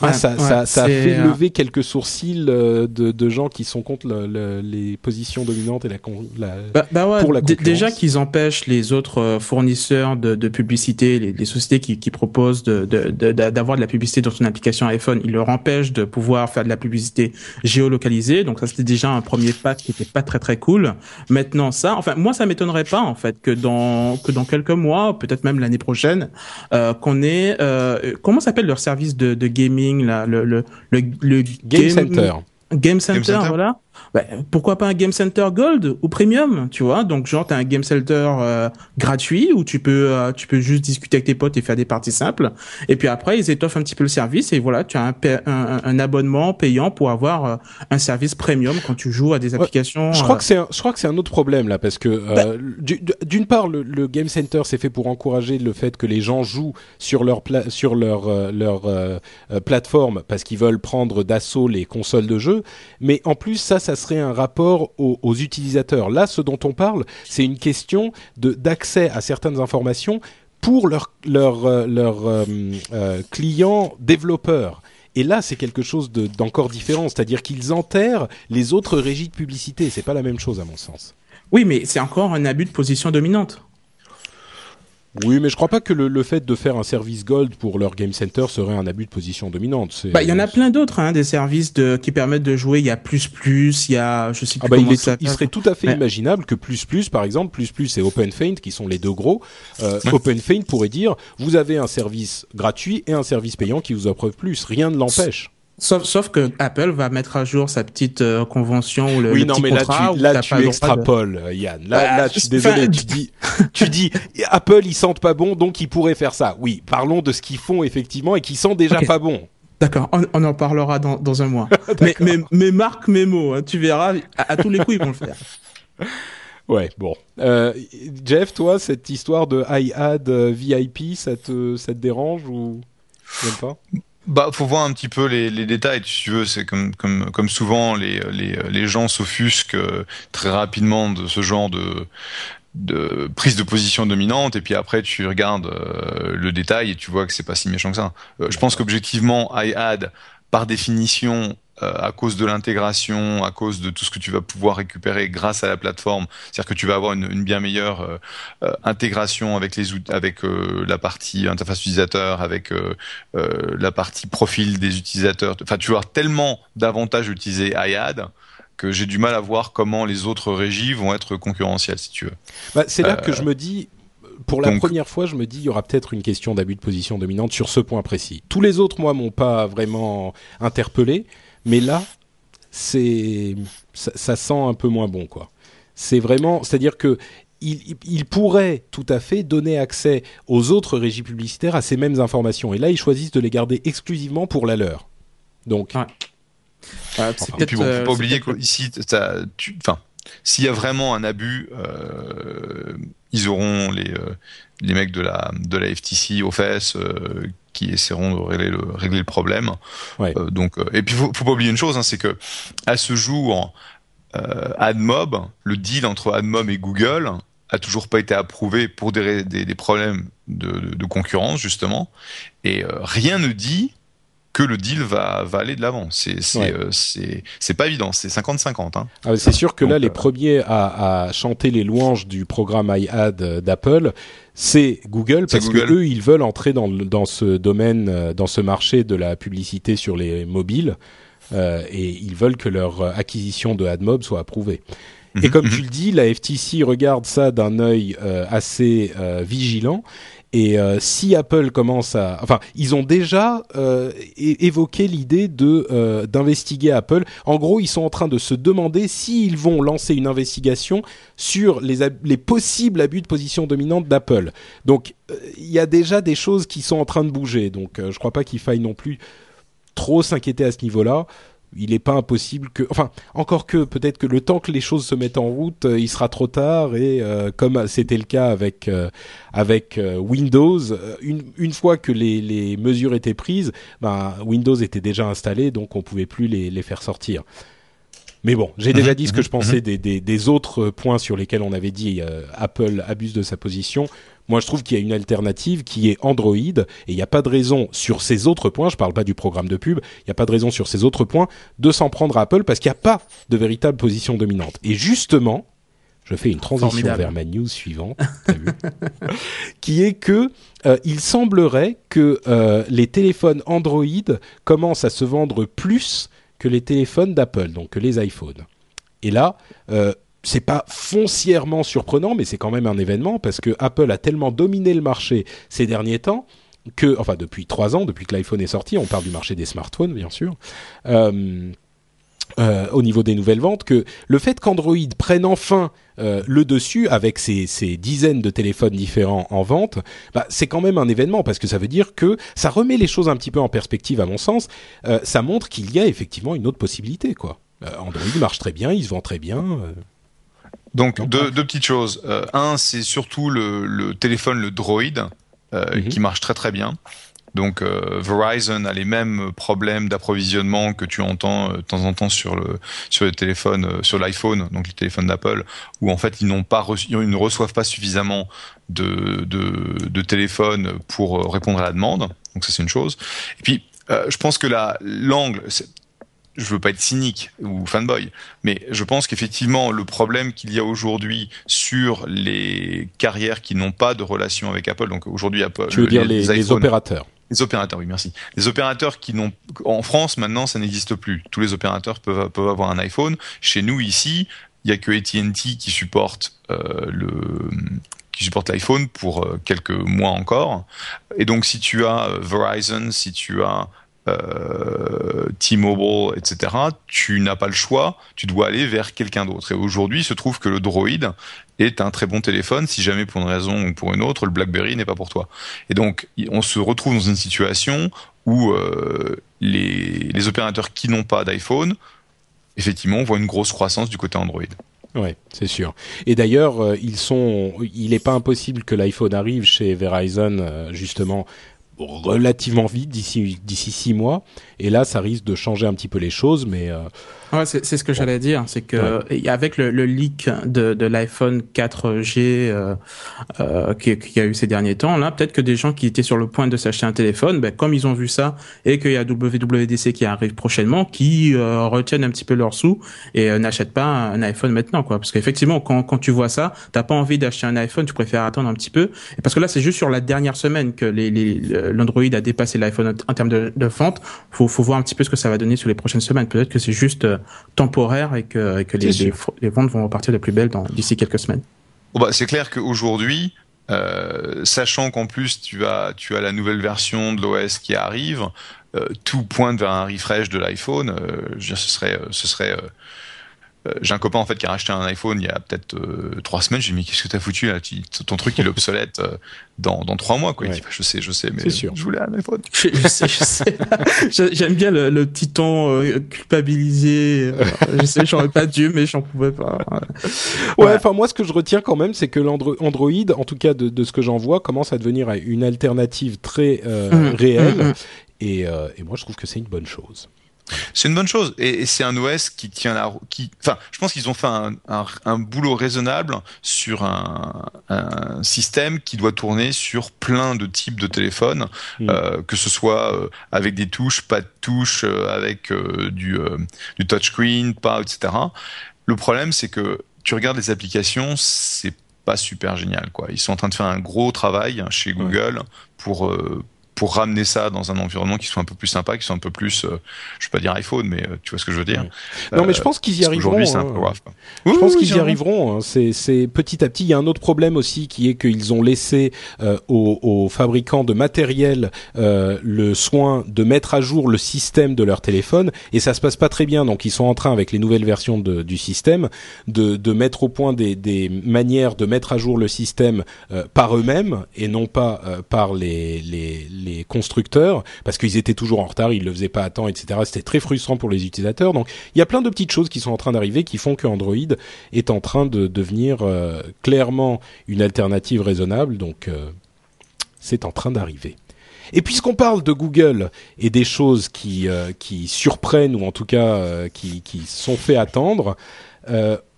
ah, ça, ça, ça, a fait lever quelques sourcils euh, de, de, gens qui sont contre le, les positions dominantes et la, la bah, bah ouais, pour la concurrence. Déjà qu'ils empêchent les autres euh, fournisseurs de, de publicité, les, les, sociétés qui, qui proposent d'avoir de, de, la publicité dans une application iPhone, ils leur empêchent de pouvoir faire de la publicité géolocalisée. Donc ça, c'était déjà un premier pas qui était pas très très cool. Maintenant, ça, enfin, moi, ça m'étonnerait pas en fait que dans que dans quelques mois, peut-être même l'année prochaine, euh, qu'on ait euh, comment s'appelle leur service de, de gaming? Le, le, le, le Game, Center. Game Center, voilà. Bah, pourquoi pas un Game Center Gold ou Premium, tu vois? Donc genre t'as un Game Center euh, gratuit où tu peux euh, tu peux juste discuter avec tes potes et faire des parties simples. Et puis après ils étoffent un petit peu le service et voilà tu as un, un, un abonnement payant pour avoir euh, un service premium quand tu joues à des applications. je crois que c'est un, je crois que c'est un autre problème là parce que bah d'une part le, le, Game Center c'est fait pour encourager le fait que les gens jouent sur leur sur leur leur plateforme parce qu'ils veulent prendre d'assaut les consoles de jeux, mais en plus ça ça serait un rapport aux, utilisateurs. Là, ce dont on parle, c'est une question d'accès à certaines informations pour leurs leur, leur, euh, euh, euh, clients développeurs. Et là, c'est quelque chose d'encore différent, c'est-à-dire qu'ils enterrent les autres régies de publicité. C'est pas la même chose à mon sens. Oui, mais c'est encore un abus de position dominante. Oui, mais je crois pas que le, fait de faire un service Gold pour leur Game Center serait un abus de position dominante. Bah, il y en a plein d'autres, hein, des services de, qui permettent de jouer. Il y a plus plus, il y a, je sais ah bah, il, il, serait tout à fait imaginable que plus plus, par exemple, plus plus et OpenFaint, qui sont les deux gros. Euh, OpenFaint pourrait dire, vous avez un service gratuit et un service payant qui vous offre plus. Rien ne l'empêche. Sauf, sauf que Apple va mettre à jour sa petite euh, convention ou le, oui, non, mais là, tu, là, tu extrapoles, Yann. Là, bah, là, je suis désolé. tu dis, tu dis, Apple, ils sentent pas bon, donc ils pourraient faire ça. Oui, parlons de ce qu'ils font effectivement et qui sent déjà pas bon. D'accord, on, on, en parlera dans, dans un mois. mais, mais, mais, marque mes mots, hein, tu verras, à, tous les coups, ils vont le faire. Ouais, bon. Euh, Jeff, toi, cette histoire de iAd euh, VIP, ça te, ça te dérange ou même pas? Bah, faut voir un petit peu les, les détails, si tu veux. C'est comme, comme, comme souvent, les, les, les gens s'offusquent euh, très rapidement de ce genre de, de prise de position dominante et puis après tu regardes euh, le détail et tu vois que c'est pas si méchant que ça. Euh, je pense qu'objectivement iAd par définition euh, à cause de l'intégration, à cause de tout ce que tu vas pouvoir récupérer grâce à la plateforme, c'est-à-dire que tu vas avoir une, une bien meilleure euh, euh, intégration avec les avec la partie interface utilisateur, avec la partie profil des utilisateurs. Enfin, tu vas avoir tellement d'avantages d'utiliser iAd que j'ai du mal à voir comment les autres régies vont être concurrentielles, si tu veux. Bah, c'est là que je me dis, pour la première fois, je me dis, il y aura peut-être une question d'abus de position dominante sur ce point précis. Tous les autres, moi, m'ont pas vraiment interpellé. Mais là, c'est ça, sent un peu moins bon, quoi. C'est vraiment, c'est-à-dire que il, pourrait tout à fait donner accès aux autres régies publicitaires à ces mêmes informations. Et là, ils choisissent de les garder exclusivement pour la leur. Donc. Ouais. et puis bon, faut pas euh, oublier qu'ici, enfin, s'il y a vraiment un abus, euh, ils auront les, euh, les mecs de la, de la FTC aux fesses euh, qui essaieront de régler le, régler le problème. Euh, donc, et puis faut, faut pas oublier une chose, hein, c'est que à ce jour, AdMob, le deal entre AdMob et Google a toujours pas été approuvé pour des, des, des problèmes de, de, de, concurrence justement, et rien ne dit que le deal va, va aller de l'avant. C'est c'est euh, pas évident, c'est 50-50. Hein. Ah, c'est sûr que là, les euh, premiers à, à, chanter les louanges du programme iAd d'Apple, c'est Google parce que eux, ils veulent entrer dans, dans ce domaine, euh, dans ce marché de la publicité sur les mobiles, euh, et ils veulent que leur acquisition de AdMob soit approuvée. Et mhm, comme mhm. tu le dis, la FTC regarde ça d'un œil euh, assez euh, vigilant et euh, si Apple commence à, enfin, ils ont déjà euh, évoqué l'idée euh, d'investiguer Apple. En gros, ils sont en train de se demander s'ils vont lancer une investigation sur les, les possibles abus de position dominante d'Apple. Donc, il y a déjà des choses qui sont en train de bouger. Donc, je crois pas qu'il faille non plus trop s'inquiéter à ce niveau-là il n'est pas impossible que, enfin, encore que peut-être que le temps que les choses se mettent en route, euh, il sera trop tard et euh, comme c'était le cas avec euh, avec Windows, une, une fois que les, les mesures étaient prises, ben, Windows était déjà installé, donc on pouvait plus les, les faire sortir. Mais bon, j'ai déjà dit ce que je pensais des, des, autres points sur lesquels on avait dit Apple abuse de sa position. Moi, je trouve qu'il y a une alternative qui est Android, et il n'y a pas de raison sur ces autres points, je ne parle pas du programme de pub, il n'y a pas de raison sur ces autres points de s'en prendre à Apple parce qu'il n'y a pas de véritable position dominante. Et justement, je fais une transition vers ma news suivante, qui est que euh, il semblerait que euh, les téléphones Android commencent à se vendre plus que les téléphones d'Apple, donc que les iPhones. Et là, euh, c'est pas foncièrement surprenant, mais c'est quand même un événement parce que Apple a tellement dominé le marché ces derniers temps que, enfin depuis trois ans, depuis que l'iPhone est sorti, on parle du marché des smartphones bien sûr. Euh, euh, au niveau des nouvelles ventes, que le fait qu'Android prenne enfin euh, le dessus avec ses, dizaines de téléphones différents en vente, bah, c'est quand même un événement parce que ça veut dire que ça remet les choses un petit peu en perspective à mon sens. ça montre qu'il y a effectivement une autre possibilité, quoi. Android marche très bien, il se vend très bien. Donc deux, deux, petites choses. Euh, un, c'est surtout le, le, téléphone, le Droid, euh, mhm. qui marche très très bien. Donc euh, Verizon a les mêmes problèmes d'approvisionnement que tu entends de temps en temps sur le sur le téléphone, sur l'iPhone, donc le téléphone d'Apple, où en fait ils n'ont pas reçu, ils ne reçoivent pas suffisamment de, de, de téléphones pour répondre à la demande. Donc ça c'est une chose. Et puis je pense que l'angle, je veux pas être cynique ou fanboy, mais je pense qu'effectivement le problème qu'il y a aujourd'hui sur les carrières qui n'ont pas de relation avec Apple, donc aujourd'hui Apple, tu veux dire les, opérateurs. Les opérateurs, oui, merci. Les opérateurs qui n'ont, en France maintenant, ça n'existe plus. Tous les opérateurs peuvent, peuvent avoir un iPhone. Chez nous ici, il y a que AT&T qui supporte euh, le qui supporte l'iPhone pour euh, quelques mois encore. Et donc si tu as euh, Verizon, si tu as T-Mobile, etc., tu n'as pas le choix, tu dois aller vers quelqu'un d'autre. Et aujourd'hui, il se trouve que le Droid est un très bon téléphone si jamais pour une raison ou pour une autre, le BlackBerry n'est pas pour toi. Et donc, on se retrouve dans une situation où euh, les, les opérateurs qui n'ont pas d'iPhone, effectivement, voient une grosse croissance du côté Android. Ouais, c'est sûr. Et d'ailleurs, euh, ils sont, il n'est pas impossible que l'iPhone arrive chez Verizon euh, justement relativement vite d'ici d'ici six mois. Et là, ça risque de changer un petit peu les choses, mais euh, Ouais, c'est ce que j'allais dire, c'est que avec le, le, leak de, de l'iPhone 4G euh, euh, qui, qui, a eu ces derniers temps, là, peut-être que des gens qui étaient sur le point de s'acheter un téléphone, ben, comme ils ont vu ça et qu'il y a WWDC qui arrive prochainement, qui euh, retiennent un petit peu leurs sous et euh, n'achètent pas un iPhone maintenant, quoi. Parce qu'effectivement, quand, quand tu vois ça, t'as pas envie d'acheter un iPhone, tu préfères attendre un petit peu. Et parce que là, c'est juste sur la dernière semaine que l'Android les, l'Android a dépassé l'iPhone en termes de, de vente. Faut, faut voir un petit peu ce que ça va donner sur les prochaines semaines. Peut-être que c'est juste euh, temporaire et que, que les, les, ventes vont repartir de plus belle d'ici quelques semaines. Bah, c'est clair qu'aujourd'hui, euh, sachant qu'en plus tu as, tu as la nouvelle version de l'OS qui arrive, euh, tout pointe vers un refresh de l'iPhone. Euh, je veux dire, ce serait, ce serait euh, j'ai un copain en fait qui a racheté un iPhone il y a peut-être euh, trois semaines. J'ai dit mais qu'est-ce que t'as foutu là? Ton truc il est obsolète euh, dans dans trois mois quoi. Il dit bah, je sais je sais mais sûr. je voulais un iPhone. Je, sais je sais. J'aime bien le, le, petit ton culpabilisé. je sais j'aurais pas dû mais j'en pouvais pas. Ouais enfin moi ce que je retiens quand même c'est que l'Android en tout cas de, de ce que j'en vois commence à devenir une alternative très mmh. réelle mmh, mmh. Et, et moi je trouve que c'est une bonne chose. C'est une bonne chose. Et, c'est un OS qui tient la qui enfin je pense qu'ils ont fait un, un, un, boulot raisonnable sur un, un, système qui doit tourner sur plein de types de téléphones mm. euh, que ce soit euh, avec des touches pas de touches euh, avec du du touchscreen pas etc le problème c'est que tu regardes les applications c'est pas super génial quoi. Ils sont en train de faire un gros travail chez Google pour pour ramener ça dans un environnement qui soit un peu plus sympa, qui soit un peu plus, euh, je vais pas dire iPhone, mais euh, tu vois ce que je veux dire. Non, mais je pense qu'ils y arriveront. Aujourd'hui, c'est un peu grave. Je pense qu'ils y arriveront. Hein. C'est petit à petit. Il y a un autre problème aussi qui est qu'ils ont laissé euh, aux, aux, fabricants de matériel le soin de mettre à jour le système de leur téléphone et ça se passe pas très bien. Donc ils sont en train avec les nouvelles versions de, du système de, de mettre au point des, des manières de mettre à jour le système par eux-mêmes et non pas par les, les les constructeurs parce qu'ils étaient toujours en retard, ils le faisaient pas à temps, etc. C'était très frustrant pour les utilisateurs. Donc il y a plein de petites choses qui sont en train d'arriver qui font que Android est en train de devenir euh, clairement une alternative raisonnable. Donc euh, c'est en train d'arriver. Et puisqu'on parle de Google et des choses qui, euh, qui surprennent ou en tout cas qui, qui sont fait attendre,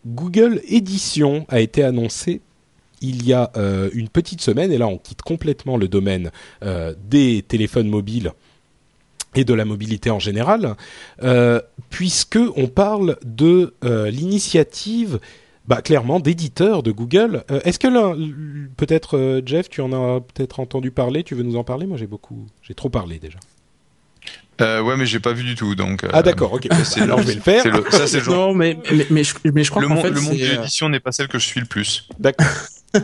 Google Édition a été annoncé il y a euh, une petite semaine, et là on quitte complètement le domaine euh, des téléphones mobiles et de la mobilité en général, euh, puisque on parle de euh, l'initiative, bah, clairement d'éditeurs de Google. Est-ce que peut-être Jeff, tu en as peut-être entendu parler? Tu veux nous en parler? Moi, j'ai beaucoup, j'ai trop parlé déjà. Euh, ouais, mais j'ai pas vu du tout, donc. Ah d'accord, ok. Alors je vais le faire. ça c'est le. Non, mais mais mais je, mais je crois fait le monde de l'édition n'est pas celle que je suis le plus. D'accord.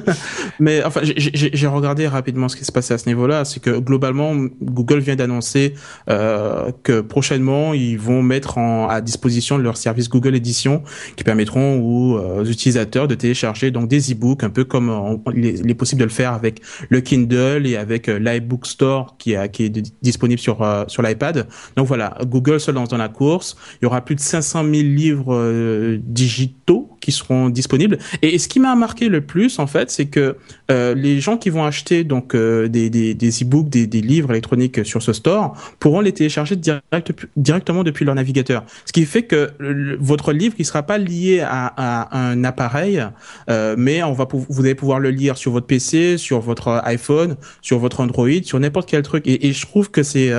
Mais enfin, j'ai regardé rapidement ce qui se passait à ce niveau-là. C'est que globalement, Google vient d'annoncer euh, que prochainement, ils vont mettre à disposition leur service Google Edition qui permettront aux, euh, utilisateurs de télécharger donc des e-books, un peu comme il, est, possible de le faire avec le Kindle et avec euh, l'iBook Store qui, est disponible sur euh, sur l'iPad. Donc voilà, Google se lance dans la course. Il y aura plus de 500 000 livres digitaux qui seront disponibles. Et ce qui m'a marqué le plus, en fait, c'est que euh, les gens qui vont acheter donc euh, des des des e-books, des, livres électroniques sur ce store pourront les télécharger direct, directement depuis leur navigateur. Ce qui fait que votre livre, qui sera pas lié à, un appareil, euh, mais on va vous allez pouvoir le lire sur votre PC, sur votre iPhone, sur votre Android, sur n'importe quel truc. Et, je trouve que c'est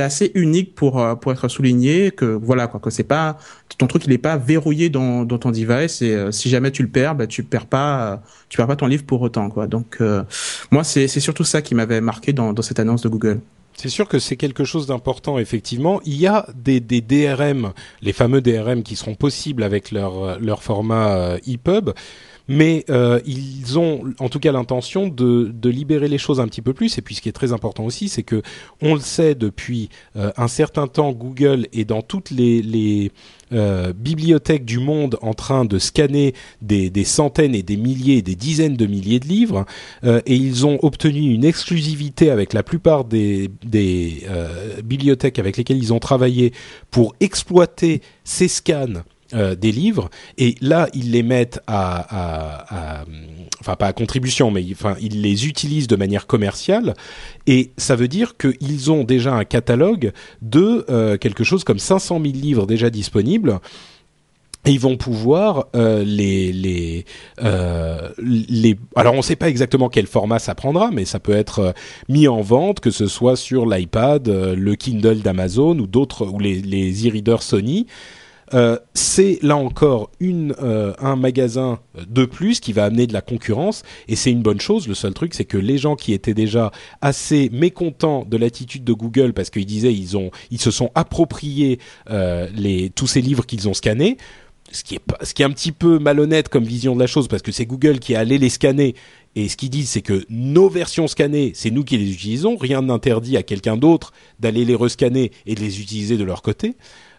assez unique pour être souligné que voilà quoi que c'est pas ton truc il est pas verrouillé dans, ton device et si jamais tu le perds bah tu perds perds pas ton livre pour autant quoi donc euh, moi c'est surtout ça qui m'avait marqué dans dans cette annonce de Google c'est sûr que c'est quelque chose d'important, effectivement. Il y a des, des, DRM, les fameux DRM qui seront possibles avec leur, leur format EPUB. Mais euh, ils ont en tout cas l'intention de, de, libérer les choses un petit peu plus. Et puis ce qui est très important aussi, c'est que on le sait depuis euh, un certain temps, Google est dans toutes les, euh, bibliothèques du monde en train de scanner des, des, centaines et des milliers, des dizaines de milliers de livres, et ils ont obtenu une exclusivité avec la plupart des, des bibliothèques avec lesquelles ils ont travaillé pour exploiter ces scans euh, des livres. Et là ils les mettent à, enfin pas à contribution mais enfin ils les utilisent de manière commerciale. Et ça veut dire qu'ils ont déjà un catalogue de euh, quelque chose comme 500 000 livres déjà disponibles. Et ils vont pouvoir euh, les les les alors on ne sait pas exactement quel format ça prendra mais ça peut être mis en vente que ce soit sur l'iPad le Kindle d'Amazon ou d'autres ou les les e-readers Sony euh, c'est là encore une, euh, un magasin de plus qui va amener de la concurrence et c'est une bonne chose. Le seul truc, c'est que les gens qui étaient déjà assez mécontents de l'attitude de Google parce qu'ils disaient ils ont, ils se sont appropriés euh, les, tous ces livres qu'ils ont scannés. Ce qui, est ce qui est un petit peu malhonnête comme vision de la chose parce que c'est Google qui est allé les scanner et ce qu'ils disent, c'est que nos versions scannées, c'est nous qui les utilisons. Rien n'interdit à quelqu'un d'autre d'aller les rescanner et de les utiliser de leur côté.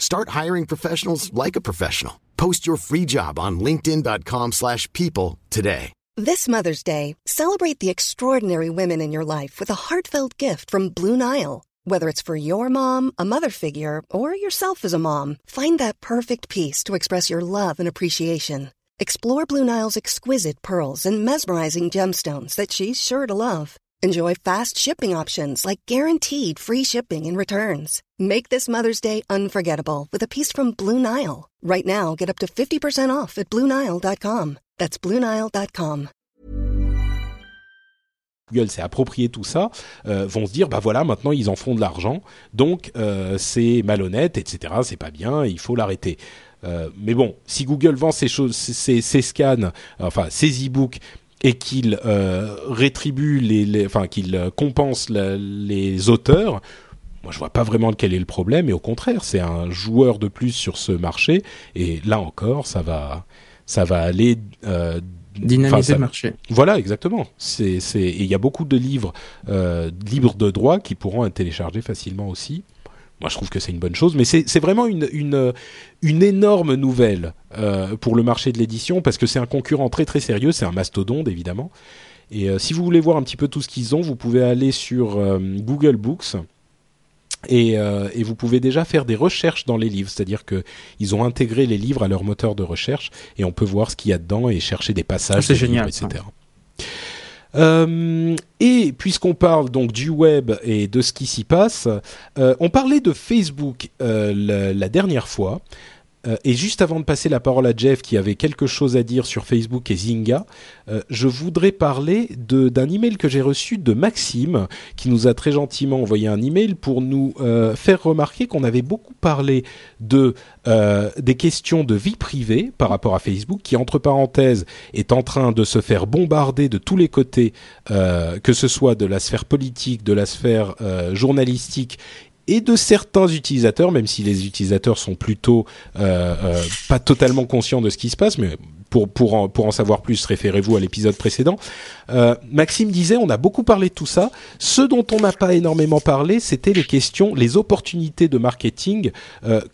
Start hiring professionals like a professional. Post your free job on linkedin.com/people today. This Mother's Day, celebrate the extraordinary women in your life with a heartfelt gift from Blue Nile. Whether it's for your mom, a mother figure, or yourself as a mom, find that perfect piece to express your love and appreciation. Explore Blue Nile's exquisite pearls and mesmerizing gemstones that she's sure to love. Enjoy fast shipping options like guaranteed free shipping and returns. Make this Mother's Day unforgettable with a piece from Blue Nile. Right now, get up to 50% off at BlueNile.com. That's BlueNile.com. Google s'est approprié tout ça, euh, vont se dire, bah voilà, maintenant ils en font de l'argent, donc euh, c'est malhonnête, etc., c'est pas bien, il faut l'arrêter. Euh, mais bon, si Google vend ces choses, ces, ces scans, enfin ces e-books et qu'il euh, rétribue les, enfin qu'il euh, compense les auteurs, moi je vois pas vraiment quel est le problème et au contraire c'est un joueur de plus sur ce marché et là encore ça va ça va aller euh, dynamiser le marché. Voilà exactement. C'est c'est il y a beaucoup de livres euh, libres de droit qui pourront être téléchargés facilement aussi moi je trouve que c'est une bonne chose, mais c'est vraiment une, une, une énorme nouvelle euh, pour le marché de l'édition parce que c'est un concurrent très très sérieux, c'est un mastodonte évidemment. Et euh, si vous voulez voir un petit peu tout ce qu'ils ont, vous pouvez aller sur euh, Google Books. Et, euh, et, vous pouvez déjà faire des recherches dans les livres, c'est-à-dire que ils ont intégré les livres à leur moteur de recherche et on peut voir ce qu'il y a dedans et chercher des passages, génial, etc. Euh, et puisqu'on parle donc du web et de ce qui s'y passe, euh, on parlait de Facebook euh, la, la, dernière fois. Euh, et juste avant de passer la parole à Jeff qui avait quelque chose à dire sur Facebook et Zynga, euh, je voudrais parler d'un email que j'ai reçu de Maxime qui nous a très gentiment envoyé un email pour nous euh, faire remarquer qu'on avait beaucoup parlé de des questions de vie privée par rapport à Facebook qui entre parenthèses est en train de se faire bombarder de tous les côtés, que ce soit de la sphère politique, de la sphère journalistique et de certains utilisateurs, même si les utilisateurs sont plutôt euh, euh, pas totalement conscients de ce qui se passe, mais pour en, savoir plus, référez-vous à l'épisode précédent. Euh, Maxime disait, on a beaucoup parlé de tout ça. Ce dont on n'a pas énormément parlé, c'était les questions, les opportunités de marketing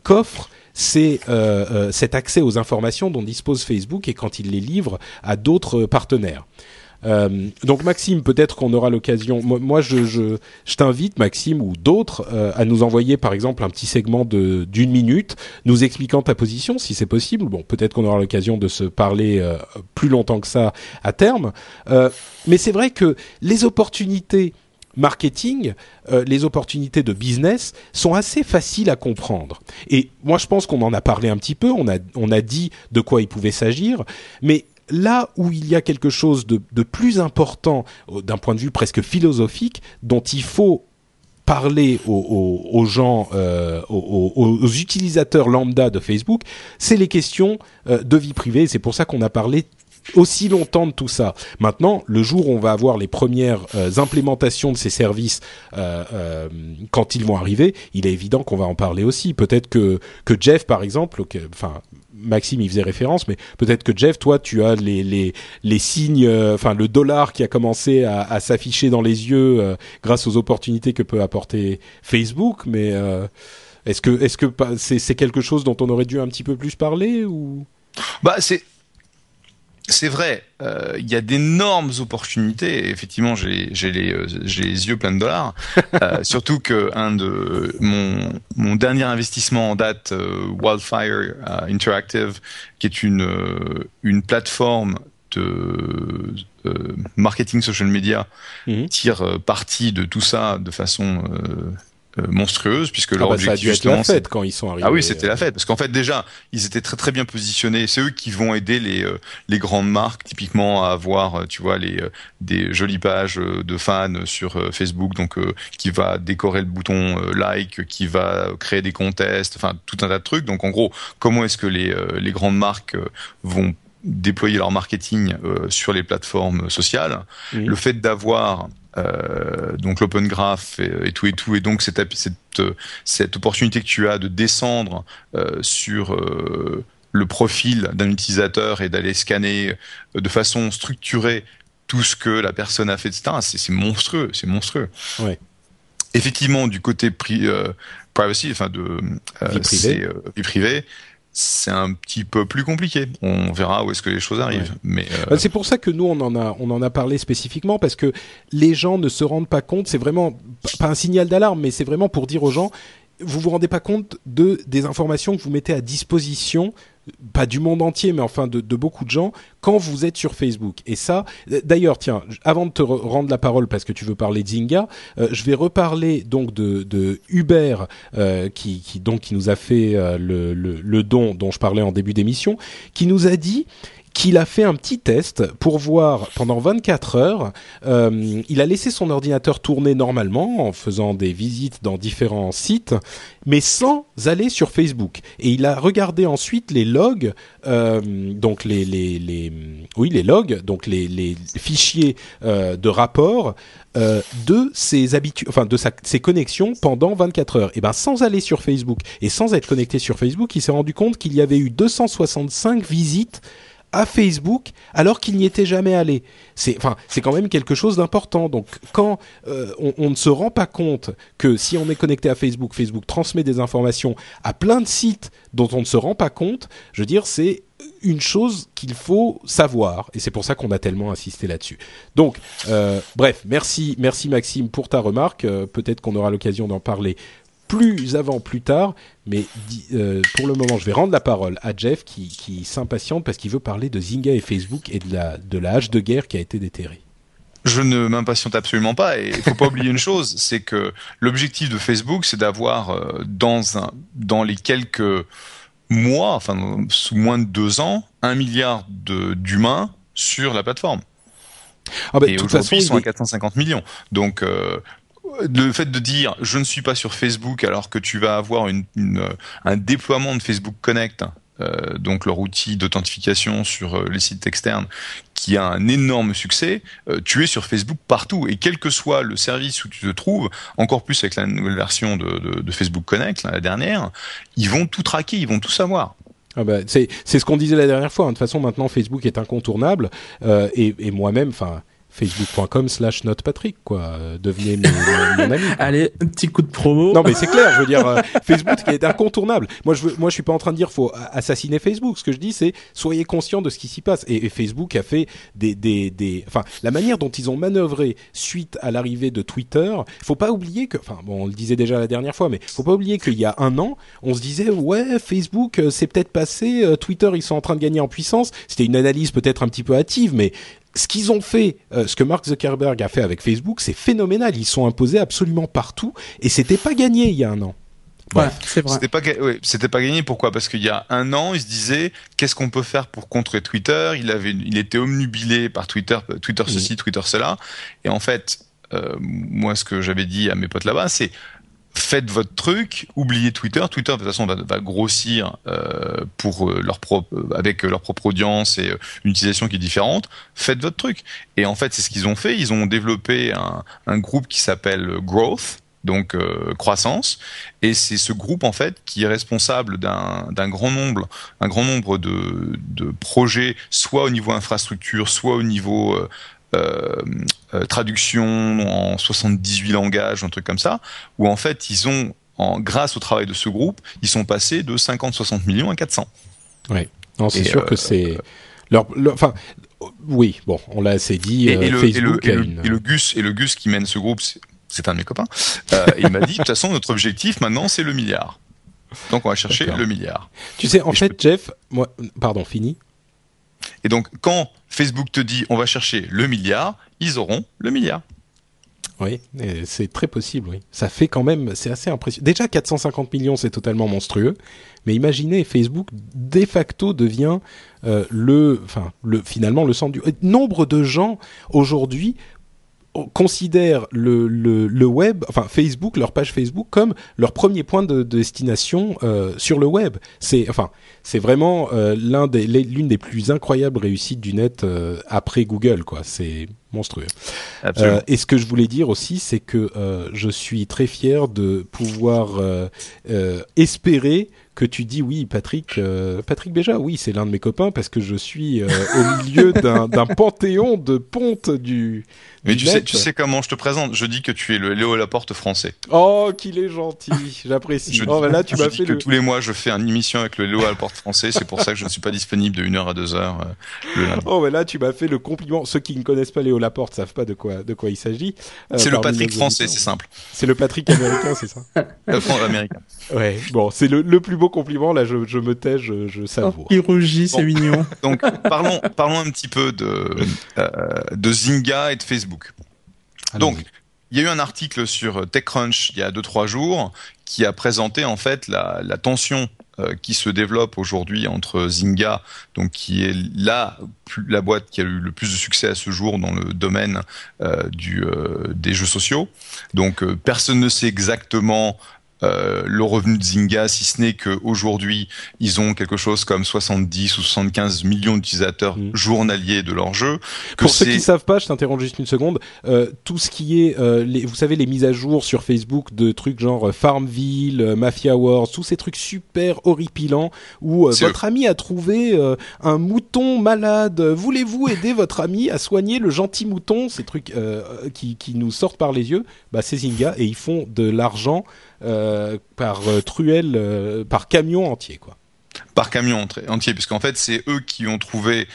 qu'offre cet accès aux informations dont dispose Facebook et quand il les livre à d'autres partenaires. Euh, donc Maxime, peut-être qu'on aura l'occasion. Moi, je, t'invite, Maxime ou d'autres, euh, à nous envoyer par exemple un petit segment d'une minute, nous expliquant ta position, si c'est possible. Bon, peut-être qu'on aura l'occasion de se parler euh, plus longtemps que ça à terme. mais c'est vrai que les opportunités marketing, les opportunités de business sont assez faciles à comprendre. Et moi, je pense qu'on en a parlé un petit peu, on a, on a dit de quoi il pouvait s'agir, mais là où il y a quelque chose de, plus important d'un point de vue presque philosophique dont il faut parler aux, gens, euh, aux, utilisateurs lambda de Facebook, c'est les questions euh, de vie privée. C'est pour ça qu'on a parlé aussi longtemps de tout ça. Maintenant, le jour où on va avoir les premières euh, implémentations de ces services, quand ils vont arriver, il est évident qu'on va en parler aussi. Peut-être que que Jeff, par exemple, enfin Maxime y faisait référence, mais peut-être que Jeff, toi, tu as les les, les signes, euh, enfin le dollar qui a commencé à, à s'afficher dans les yeux euh, grâce aux opportunités que peut apporter Facebook. Mais euh, est-ce que est-ce que c'est quelque chose dont on aurait dû un petit peu plus parler ou? Bah c'est c'est vrai, euh, il y a d'énormes opportunités. effectivement, j'ai les, euh, les yeux pleins de dollars. Euh, surtout que un de mon, mon dernier investissement en date, Wildfire Interactive, qui est une une plateforme de marketing social media, mhm. tire parti de tout ça de façon euh, monstrueuse puisque ah leur bah objectif ça a la fête quand ils sont arrivés. Ah oui, c'était la fête parce qu'en fait déjà ils étaient très très bien positionnés. C'est eux qui vont aider les euh, les grandes marques typiquement à avoir euh, tu vois les des jolies pages de fans sur Facebook donc qui va décorer le bouton like, qui va créer des contests, enfin tout un tas de trucs. Donc en gros comment est-ce que les les grandes marques vont déployer leur marketing sur les plateformes sociales? Le fait d'avoir euh, donc l'open graph et, tout et tout et donc cette, cette, cette opportunité que tu as de descendre euh, sur euh, le profil d'un utilisateur et d'aller scanner de façon structurée tout ce que la personne a fait, etc. C'est monstrueux, c'est monstrueux. Ouais. Effectivement, du côté pri privacy, enfin de vie privée, c'est un petit peu plus compliqué. On verra où est-ce que les choses arrivent. Mais euh, bah, c'est pour ça que nous on en a on en a parlé spécifiquement parce que les gens ne se rendent pas compte. C'est vraiment pas un signal d'alarme, mais c'est vraiment pour dire aux gens vous vous rendez pas compte de des informations que vous mettez à disposition pas du monde entier, mais enfin de, beaucoup de gens, quand vous êtes sur Facebook. Et ça, d'ailleurs, tiens, avant de te rendre la parole parce que tu veux parler de Zynga, euh, je vais reparler donc de, de Hubert euh, qui, donc qui nous a fait euh, le, le, le, don dont je parlais en début d'émission, qui nous a dit qu'il a fait un petit test pour voir pendant 24 heures. Euh, il a laissé son ordinateur tourner normalement en faisant des visites dans différents sites, mais sans aller sur Facebook. Et il a regardé ensuite les logs, euh, donc les, les, les, oui les logs, donc les, les fichiers euh, de rapport euh, de ses habitudes, enfin de sa, ses connexions pendant 24 heures. Et ben sans aller sur Facebook et sans être connecté sur Facebook, il s'est rendu compte qu'il y avait eu 265 visites à Facebook alors qu'il n'y était jamais allé. C'est enfin c'est quand même quelque chose d'important. Donc quand euh, on, ne se rend pas compte que si on est connecté à Facebook, Facebook transmet des informations à plein de sites dont on ne se rend pas compte, je veux dire c'est une chose qu'il faut savoir et c'est pour ça qu'on a tellement insisté là-dessus. Donc euh, bref, merci merci Maxime pour ta remarque. Euh, peut-être qu'on aura l'occasion d'en parler plus avant, plus tard. Mais euh, pour le moment, je vais rendre la parole à Jeff qui, qui s'impatiente parce qu'il veut parler de Zynga et Facebook et de la, de la hache de guerre qui a été déterrée. Je ne m'impatiente absolument pas et il faut pas oublier une chose, c'est que l'objectif de Facebook, c'est d'avoir euh, dans un, dans les quelques mois, enfin sous moins de deux ans, un milliard d'humains sur la plateforme. Ah bah, et aujourd'hui, ils sont à 450 millions. Donc, euh, le fait de dire je ne suis pas sur Facebook alors que tu vas avoir une, un déploiement de Facebook Connect, euh, donc leur outil d'authentification sur euh, les sites externes, qui a un énorme succès, euh, tu es sur Facebook partout et quel que soit le service où tu te trouves, encore plus avec la nouvelle version de, de, Facebook Connect, la dernière, ils vont tout traquer, ils vont tout savoir. Ah bah, c'est ce qu'on disait la dernière fois. Hein. De toute façon, maintenant Facebook est incontournable et, et moi-même, enfin facebook.com slash notepatrick quoi. Devenez mon, ami allez un petit coup de promo. Non mais c'est clair je veux dire euh, Facebook qui est incontournable. Moi je veux, moi je suis pas en train de dire faut assassiner Facebook. Ce que je dis c'est soyez conscient de ce qui s'y passe. Et, Facebook a fait des des des enfin la manière dont ils ont manœuvré suite à l'arrivée de Twitter faut pas oublier que enfin bon on le disait déjà la dernière fois mais faut pas oublier qu'il y a un an on se disait ouais Facebook euh, c'est peut-être passé euh, Twitter ils sont en train de gagner en puissance. C'était une analyse peut-être un petit peu hâtive mais ce qu'ils ont fait, euh, ce que Mark Zuckerberg a fait avec Facebook, c'est phénoménal. Ils sont imposés absolument partout et c'était pas gagné il y a un an. Ouais, c'est vrai. C'était pas, c'était pas gagné. Pourquoi? Parce qu'il y a un an, il se disait qu'est-ce qu'on peut faire pour contrer Twitter? Il avait, il était omnubilé par Twitter, Twitter ceci, Twitter cela. Et en fait, euh, moi, ce que j'avais dit à mes potes là-bas, c'est faites votre truc, oubliez Twitter. Twitter de toute façon va, va grossir euh, pour euh, leur propre, euh, avec leur propre audience et une utilisation qui est différente. Faites votre truc. Et en fait, c'est ce qu'ils ont fait. Ils ont développé un, un groupe qui s'appelle Growth, donc croissance. Et c'est ce groupe en fait qui est responsable d'un grand nombre, un grand nombre de, de, projets, soit au niveau infrastructure, soit au niveau euh, euh, traduction en 78 langages, un truc comme ça, où en fait ils ont, en, grâce au travail de ce groupe, ils sont passés de 50-60 millions à 400. Oui, c'est sûr que euh, c'est leur, enfin, oui, bon, on l'a assez dit. Et, le, Facebook et, le, Gus et le Gus qui mène ce groupe, c'est un de mes copains. il m'a dit de toute façon notre objectif maintenant c'est le milliard. Donc on va chercher le milliard. Tu sais, en fait, Jeff, moi, pardon, fini. Et donc, quand Facebook te dit on va chercher le milliard, ils auront le milliard. Oui, c'est très possible, oui. Ça fait quand même, c'est assez impressionnant. Déjà, 450 millions, c'est totalement monstrueux. Mais imaginez, Facebook, de facto, devient euh, le, enfin, le, finalement, le centre du... Nombre de gens, aujourd'hui, considèrent le, le, le, web, enfin Facebook, leur page Facebook, comme leur premier point de, destination euh, sur le web. C'est enfin, c'est vraiment euh, l'un des l'une des plus incroyables réussites du net euh, après Google, quoi. C'est monstrueux. Et ce que je voulais dire aussi, c'est que je suis très fier de pouvoir espérer que tu dis oui, Patrick, Patrick Béja, oui, c'est l'un de mes copains parce que je suis au milieu d'un panthéon de pontes du, mais tu sais, tu sais comment je te présente Je dis que tu es le Léo Laporte français. Oh, qu'il est gentil, j'apprécie. Oh, là, tu m'as fait que tous les mois, je fais une émission avec le Léo Laporte français. C'est pour ça que je ne suis pas disponible de 1h à 2h euh, le. Oh, mais là, tu m'as fait le compliment. Ceux qui ne connaissent pas Léo Laporte savent pas de quoi, de quoi il s'agit. Euh, c'est le Patrick français, c'est simple. C'est le Patrick américain, c'est ça Le français américain. Ouais, bon, c'est le, le, plus beau compliment. Là, je, je me tais, je, je savoure. Oh, il rougit, c'est mignon. Donc, parlons, parlons un petit peu de, euh, de Zynga et de Facebook. Donc, il y a eu un article sur TechCrunch il y a 2-3 jours qui a présenté en fait la, tension euh, qui se développe aujourd'hui entre Zynga, donc qui est la, la boîte qui a eu le plus de succès à ce jour dans le domaine euh, du, euh, des jeux sociaux. Donc personne ne sait exactement euh, le revenu de Zynga, si ce n'est qu'aujourd'hui, ils ont quelque chose comme 70 ou 75 millions d'utilisateurs mm. journaliers de leur jeu. Pour ceux qui savent pas, je t'interromps juste une seconde, euh, tout ce qui est, euh, les, vous savez, les mises à jour sur Facebook de trucs genre Farmville, Mafia Wars, tous ces trucs super horripilants où votre ami a trouvé un mouton malade, voulez-vous aider votre ami à soigner le gentil mouton, ces trucs qui, qui nous sortent par les yeux, bah c'est Zynga et ils font de l'argent par euh, truelle, euh, par camion entier, quoi. Par camion entier, puisqu'en fait c'est eux qui ont trouvé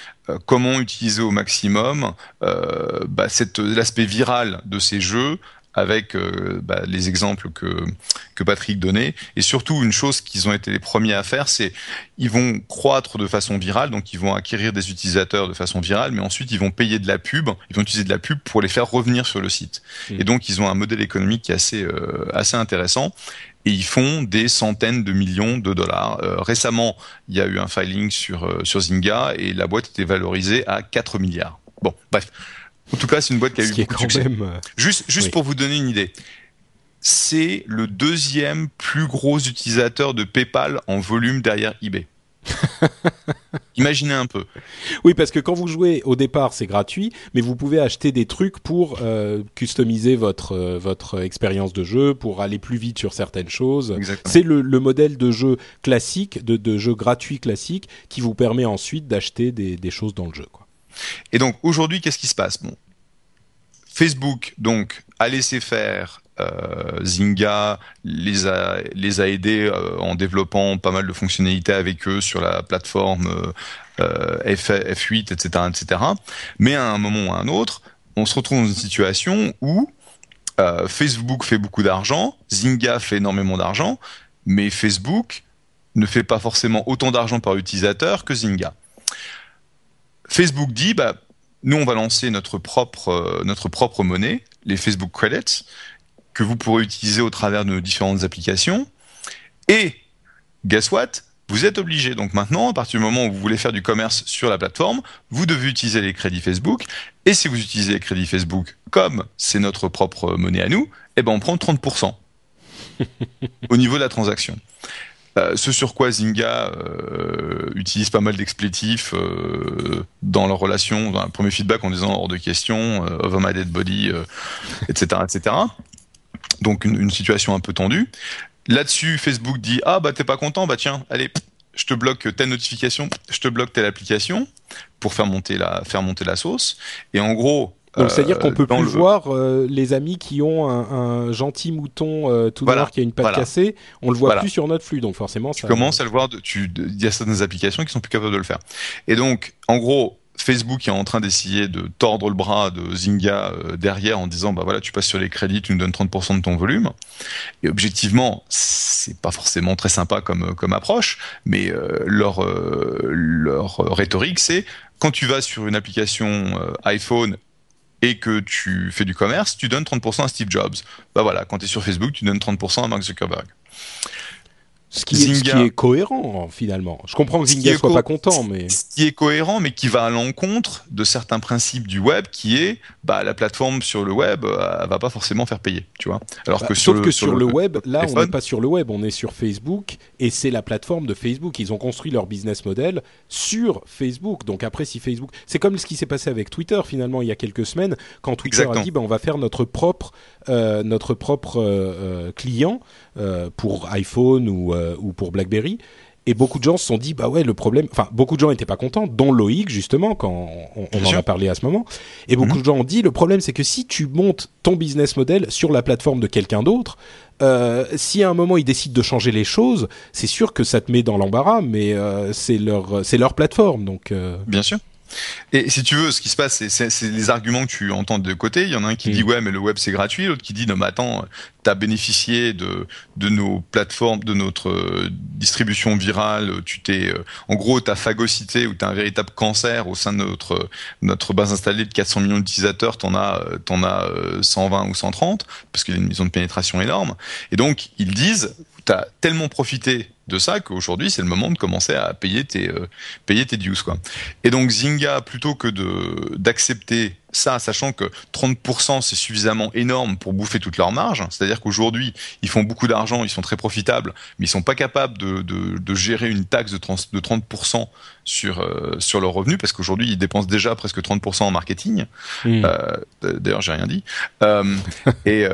comment utiliser au maximum bah, l'aspect viral de ces jeux avec euh, bah, les exemples que, que Patrick donnait. Et surtout, une chose qu'ils ont été les premiers à faire, c'est ils vont croître de façon virale, donc ils vont acquérir des utilisateurs de façon virale, mais ensuite ils vont payer de la pub, ils vont utiliser de la pub pour les faire revenir sur le site. Mmh. Et donc ils ont un modèle économique qui est assez, euh, assez intéressant et ils font des centaines de millions de dollars. Euh, récemment, il y a eu un filing sur, sur Zynga et la boîte était valorisée à 4 milliards. Bon, bref. En tout cas, c'est une boîte qui a eu beaucoup de succès. Euh, juste, juste pour vous donner une idée, c'est le deuxième plus gros utilisateur de PayPal en volume derrière eBay. Imaginez un peu. Oui, parce que quand vous jouez au départ, c'est gratuit, mais vous pouvez acheter des trucs pour euh, customiser votre euh, votre expérience de jeu, pour aller plus vite sur certaines choses. C'est le, le, modèle de jeu classique, de, de jeu gratuit classique, qui vous permet ensuite d'acheter des, des choses dans le jeu. Quoi. Et donc aujourd'hui, qu'est-ce qui se passe? Facebook donc a laissé faire euh, Zynga les a les a aidés euh, en développant pas mal de fonctionnalités avec eux sur la plateforme euh, F, 8 etc etc mais à un moment ou à un autre on se retrouve dans une situation où Facebook fait beaucoup d'argent Zynga fait énormément d'argent mais Facebook ne fait pas forcément autant d'argent par utilisateur que Zynga Facebook dit, bah, nous, on va lancer notre propre, euh, notre propre monnaie, les Facebook Credits, que vous pourrez utiliser au travers de nos différentes applications. Et guess what? Vous êtes obligé. Donc maintenant, à partir du moment où vous voulez faire du commerce sur la plateforme, vous devez utiliser les crédits Facebook. Et si vous utilisez les crédits Facebook comme c'est notre propre monnaie à nous, eh ben on prend 30% au niveau de la transaction. Euh, ce sur quoi Zynga euh, utilise pas mal d'explétifs euh, dans leur relation, dans un premier feedback en disant hors de question, over my dead body, etc., etc. Donc une, une, situation un peu tendue. Là-dessus, Facebook dit ah bah t'es pas content, bah tiens, allez, je te bloque telle notification, je te bloque telle application pour faire monter la faire monter la sauce. Et en gros, donc c'est-à-dire qu'on peut plus voir euh, les amis qui ont un, gentil mouton euh, tout noir qui a une patte cassée, on le voit plus sur notre flux, donc forcément. Tu commences à le voir. Il y a certaines applications qui sont plus capables de le faire. Et donc, en gros, Facebook est en train d'essayer de tordre le bras de Zynga euh, derrière en disant bah voilà tu passes sur les crédits tu nous donnes 30% de ton volume et objectivement c'est pas forcément très sympa comme comme approche mais leur leur rhétorique c'est quand tu vas sur une application iPhone et que tu fais du commerce, tu donnes 30% à Steve Jobs. Bah voilà, quand tu es sur Facebook, tu donnes 30% à Mark Zuckerberg. Ce qui, est, ce qui, est, cohérent finalement. Je comprends que Zynga soit pas content, mais ce qui est cohérent, mais qui va à l'encontre de certains principes du web, qui est bah la plateforme sur le web, euh, elle va pas forcément faire payer, tu vois. Alors bah, que sur sauf le, que sur, le, web, là, on n'est pas sur le web, on est sur Facebook et c'est la plateforme de Facebook. Ils ont construit leur business model sur Facebook. Donc après, si Facebook, c'est comme ce qui s'est passé avec Twitter finalement il y a quelques semaines, quand Twitter a dit bah, on va faire notre propre euh, notre propre euh, euh, client pour iPhone ou, ou pour BlackBerry. Et beaucoup de gens se sont dit, bah ouais, le problème, enfin, beaucoup de gens n'étaient pas contents, dont Loïc, justement, quand on, en a parlé à ce moment. Et beaucoup mhm. de gens ont dit, le problème, c'est que si tu montes ton business model sur la plateforme de quelqu'un d'autre, euh, si à un moment ils décident de changer les choses, c'est sûr que ça te met dans l'embarras, mais c'est leur, c'est leur plateforme, donc. Bien sûr. Et si tu veux, ce qui se passe, c'est les arguments que tu entends de côté. Il y en a un qui mm. dit ouais, mais le web c'est gratuit, l'autre qui dit non mais attends, t'as bénéficié de de nos plateformes, de notre euh, distribution virale. Tu t'es, euh, en gros, t'as phagocyté ou t'as un véritable cancer au sein de notre notre base installée de 400 millions d'utilisateurs. T'en as t'en as 120 ou 130 parce qu'il y a une maison de pénétration énorme. Et donc ils disent t'as tellement profité de ça qu'aujourd'hui c'est le moment de commencer à payer tes euh, payer tes dues quoi. Et donc Zynga plutôt que de d'accepter ça, sachant que 30% c'est suffisamment énorme pour bouffer toute leur marge, c'est-à-dire qu'aujourd'hui ils font beaucoup d'argent, ils sont très profitables, mais ils sont pas capables de, de, de gérer une taxe de, 30, de 30% sur euh, sur leurs revenus parce qu'aujourd'hui ils dépensent déjà presque 30% en marketing. Mmh. Euh, D'ailleurs j'ai rien dit. Euh, et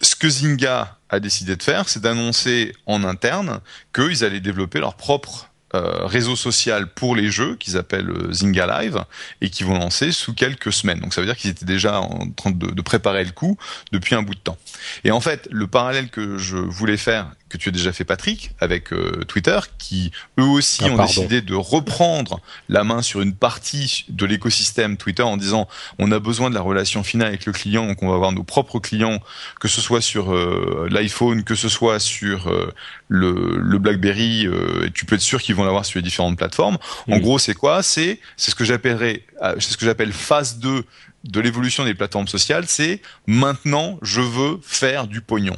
ce que Zynga a décidé de faire, c'est d'annoncer en interne qu'ils allaient développer leur propre euh, réseau social pour les jeux qu'ils appellent euh, Zynga Live et qui vont lancer sous quelques semaines. Donc ça veut dire qu'ils étaient déjà en train de, préparer le coup depuis un bout de temps. Et en fait, le parallèle que je voulais faire, que tu as déjà fait Patrick, avec euh, Twitter, qui eux aussi ah, ont décidé de reprendre la main sur une partie de l'écosystème Twitter en disant on a besoin de la relation finale avec le client, donc on va avoir nos propres clients, que ce soit sur l'iPhone, que ce soit sur le, le, BlackBerry, et tu peux être sûr qu'ils vont l'avoir sur les différentes plateformes. En gros, c'est quoi? C'est c'est ce que j'appellerais, euh, c'est ce que j'appelle phase 2 de l'évolution des plateformes sociales. C'est maintenant, je veux faire du pognon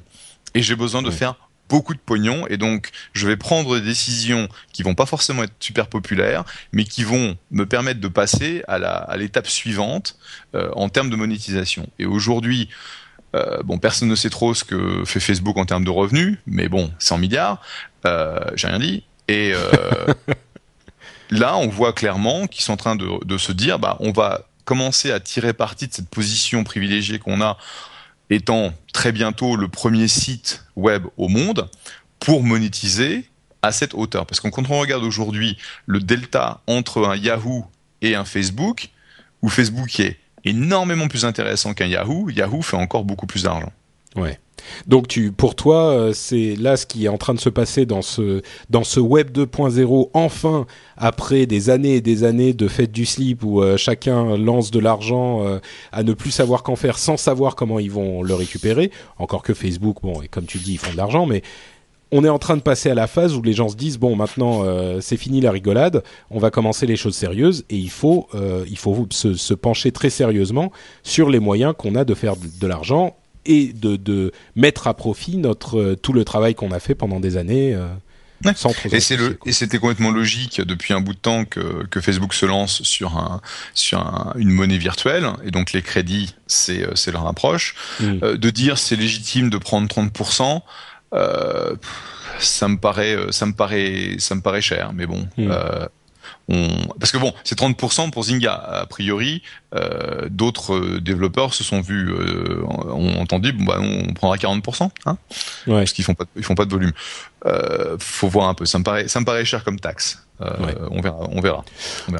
et j'ai besoin de faire beaucoup de pognon et donc je vais prendre des décisions qui vont pas forcément être super populaires mais qui vont me permettre de passer à l'étape suivante euh, en termes de monétisation. Et aujourd'hui euh, bon personne ne sait trop ce que fait Facebook en termes de revenus mais bon 100 milliards euh, j'ai rien dit. Et là, on voit clairement qu'ils sont en train de, se dire, bah, on va commencer à tirer parti de cette position privilégiée qu'on a, étant très bientôt le premier site web au monde, pour monétiser à cette hauteur. Parce que quand on regarde aujourd'hui le delta entre un Yahoo et un Facebook, où Facebook est énormément plus intéressant qu'un Yahoo, Yahoo fait encore beaucoup plus d'argent. Ouais. Donc pour toi, euh, c'est là ce qui est en train de se passer dans ce dans ce web 2.0. Enfin, après des années et des années de fête du slip où euh, chacun lance de l'argent euh, à ne plus savoir qu'en faire, sans savoir comment ils vont le récupérer. Encore que Facebook, bon, et comme tu dis, ils font de l'argent, mais on est en train de passer à la phase où les gens se disent bon maintenant c'est fini la rigolade, on va commencer les choses sérieuses et il faut il faut se pencher très sérieusement sur les moyens qu'on a de faire de l'argent et de, de mettre à profit notre tout le travail qu'on a fait pendant des années. Sans et c'est le et c'était complètement logique depuis un bout de temps que, que Facebook se lance sur un sur une monnaie virtuelle et donc les crédits c'est c'est leur approche mm. de dire c'est légitime de prendre 30 euh, ça me paraît ça me paraît ça me paraît cher mais bon mm. euh, parce que bon, c'est 30% pour Zynga. A priori, euh, d'autres euh, développeurs se sont vus, euh, ont entendu, bon bah on prendra 40%, hein, ouais. parce qu'ils font pas, ils font pas de volume. Euh, faut voir un peu. Ça me paraît, ça me paraît cher comme taxe. Euh, on, verra, on, verra,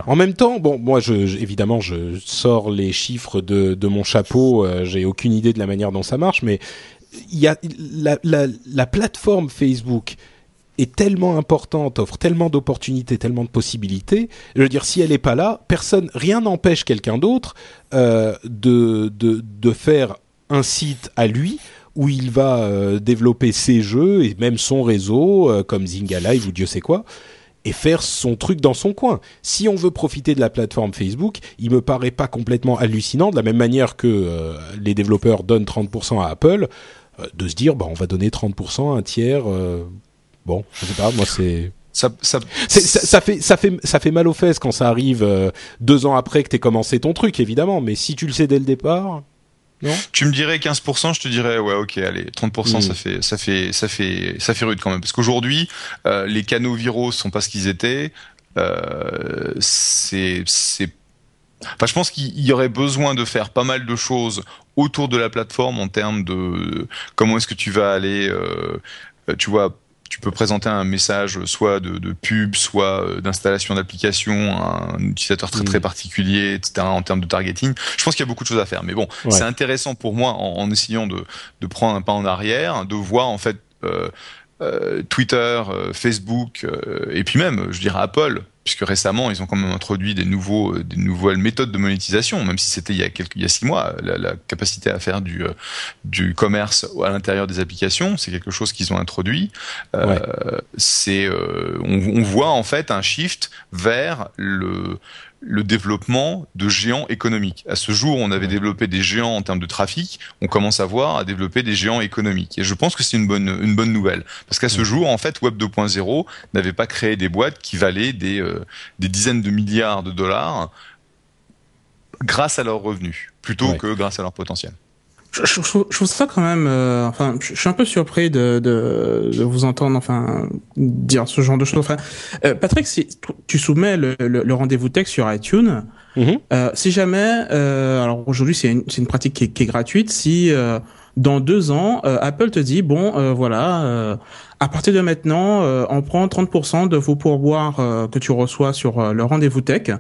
En même temps, bon, moi, je, évidemment, je sors les chiffres de, de mon chapeau. Euh, J'ai aucune idée de la manière dont ça marche, mais il y a la, la, la plateforme Facebook est tellement importante, offre tellement d'opportunités, tellement de possibilités. Je veux dire, si elle n'est pas là, personne, rien n'empêche quelqu'un d'autre euh, de, de, de faire un site à lui où il va euh, développer ses jeux et même son réseau, euh, comme Zynga Live ou Dieu sait quoi, et faire son truc dans son coin. Si on veut profiter de la plateforme Facebook, il me paraît pas complètement hallucinant, de la même manière que euh, les développeurs donnent 30% à Apple, de se dire, bah, on va donner 30% à un tiers Bon, je sais pas, moi c'est. Ça, ça, ça, fait ça fait ça fait mal aux fesses quand ça arrive euh, deux ans après que t'aies commencé ton truc évidemment mais si tu le sais dès le départ non? Tu me dirais 15% je te dirais ouais ok allez 30% ça hmm. fait ça fait ça fait ça fait rude quand même parce qu'aujourd'hui euh, les canaux viraux sont pas ce qu'ils étaient euh, c'est c'est Enfin, je pense qu'il y aurait besoin de faire pas mal de choses autour de la plateforme en termes de comment est-ce que tu vas aller, euh, tu vois, tu peux présenter un message soit de, pub, soit euh, d'installation d'application, un utilisateur très très mm. particulier, etc. En termes de targeting, je pense qu'il y a beaucoup de choses à faire. Mais bon, c'est intéressant pour moi en, essayant de, de, prendre un pas en arrière, de voir en fait euh, euh, Twitter, Facebook et puis même, je dirais Apple puisque récemment ils ont quand même introduit des nouveaux euh, des nouvelles méthodes de monétisation même si c'était il y a quelques il y a six mois la, la capacité à faire du euh, du commerce à l'intérieur des applications c'est quelque chose qu'ils ont introduit. Euh, c'est euh, on, on, voit en fait un shift vers le le développement de géants économiques. À ce jour, on avait développé des géants en termes de trafic, on commence à voir à développer des géants économiques. Et je pense que c'est une bonne, une bonne nouvelle. Parce qu'à ce jour, en fait, Web 2.0 n'avait pas créé des boîtes qui valaient des, euh, des dizaines de milliards de dollars grâce à leurs revenus, plutôt que grâce à leur potentiel je, je, trouve ça quand même. Euh, enfin, je, suis un peu surpris de, de, de, vous entendre, enfin, dire ce genre de choses. Enfin, euh, Patrick, si tu soumets le, le, rendez-vous texte sur iTunes, mm-hmm. euh, si jamais, euh, alors aujourd'hui c'est une, une pratique qui est, qui est gratuite, si dans deux ans, Apple te dit bon, voilà, à partir de maintenant, on prend 30% de vos pourboires que tu reçois sur le rendez-vous tech.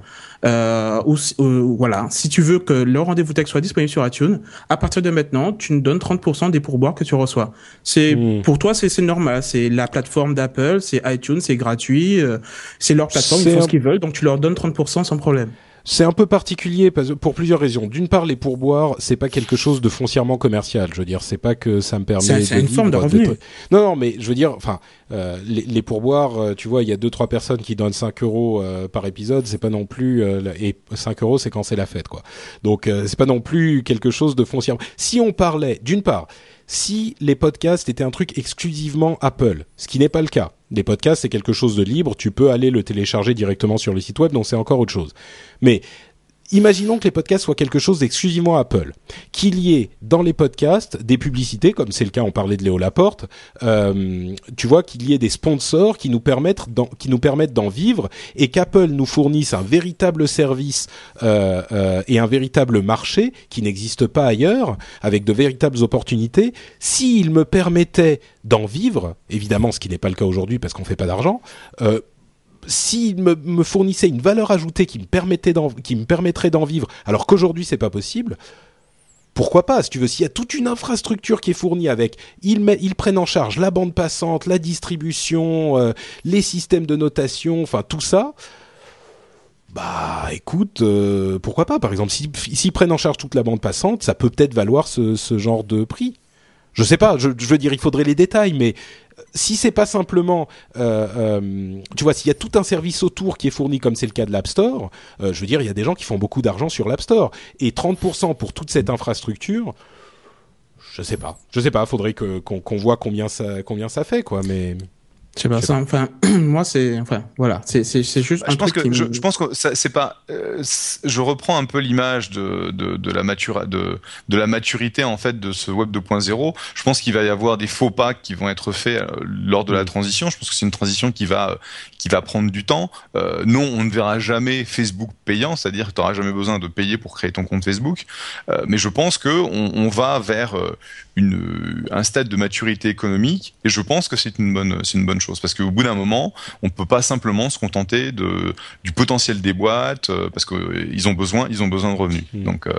Euh, ou, voilà, si tu veux que le rendez-vous tech soit disponible sur iTunes, à partir de maintenant, tu nous donnes 30% des pourboires que tu reçois. C'est hmm. pour toi, c'est normal. C'est la plateforme d'Apple, c'est iTunes, c'est gratuit, euh, c'est leur plateforme, ils font ce qu'ils veulent, donc tu leur donnes 30% sans problème. C'est un peu particulier pour plusieurs raisons. D'une part, les pourboires, c'est pas quelque chose de foncièrement commercial. Je veux dire, c'est pas que ça me permet. C'est une forme de revenu. Non, non, mais je veux dire, enfin, euh, les, les, pourboires, euh, tu vois, il y a deux trois personnes qui donnent 5 euros euh, par épisode. C'est pas non plus et 5 euros, c'est quand c'est la fête, quoi. Donc, c'est pas non plus quelque chose de foncièrement. Si on parlait, d'une part, si les podcasts étaient un truc exclusivement Apple, ce qui n'est pas le cas. Les podcasts, c'est quelque chose de libre, tu peux aller le télécharger directement sur le site web, donc c'est encore autre chose. Mais imaginons que les podcasts soient quelque chose d'exclusivement Apple, qu'il y ait dans les podcasts des publicités, comme c'est le cas, on parlait de Léo Laporte, euh, tu vois qu'il y ait des sponsors qui nous permettent d'en, vivre et qu'Apple nous fournisse un véritable service euh, euh, et un véritable marché qui n'existe pas ailleurs, avec de véritables opportunités. S'il me permettait d'en vivre, évidemment, ce qui n'est pas le cas aujourd'hui parce qu'on fait pas d'argent. S'il me, me, fournissait une valeur ajoutée qui me, permettait qui me permettrait d'en vivre, alors qu'aujourd'hui c'est pas possible, pourquoi pas? Si tu veux, s'il y a toute une infrastructure qui est fournie avec, ils, ils prennent en charge la bande passante, la distribution, euh, les systèmes de notation, enfin tout ça. Bah, écoute, euh, pourquoi pas? Par exemple, s'ils prennent en charge toute la bande passante, ça peut peut-être valoir ce, ce genre de prix. Je sais pas, je, je, veux dire, il faudrait les détails, mais si c'est pas simplement, euh, euh, tu vois, s'il y a tout un service autour qui est fourni comme c'est le cas de l'App Store, euh, je veux dire, il y a des gens qui font beaucoup d'argent sur l'App Store et 30% pour toute cette infrastructure. je sais pas. Je sais pas. Faudrait qu'on voit combien ça combien ça fait quoi. Mais je sais pas, ça, enfin, moi, c'est, enfin, voilà, c'est, c'est, c'est juste bah, je pense que, je, pense que c'est pas, euh, je reprends un peu l'image de, de, de la mature, de, de la maturité, en fait, de ce web 2.0. Je pense qu'il va y avoir des faux pas qui vont être faits euh, lors de la mm. transition. Je pense que c'est une transition qui va, qui va prendre du temps. Euh, non, on ne verra jamais Facebook payant, c'est-à-dire que tu n'auras jamais besoin de payer pour créer ton compte Facebook. Euh, mais je pense que on, on va vers une, un stade de maturité économique et je pense que c'est une bonne, c'est une bonne chose parce qu'au bout d'un moment, on peut pas simplement se contenter de, du potentiel des boîtes euh, parce qu'ils ont besoin, ils ont besoin de revenus. Mmh. Donc, euh,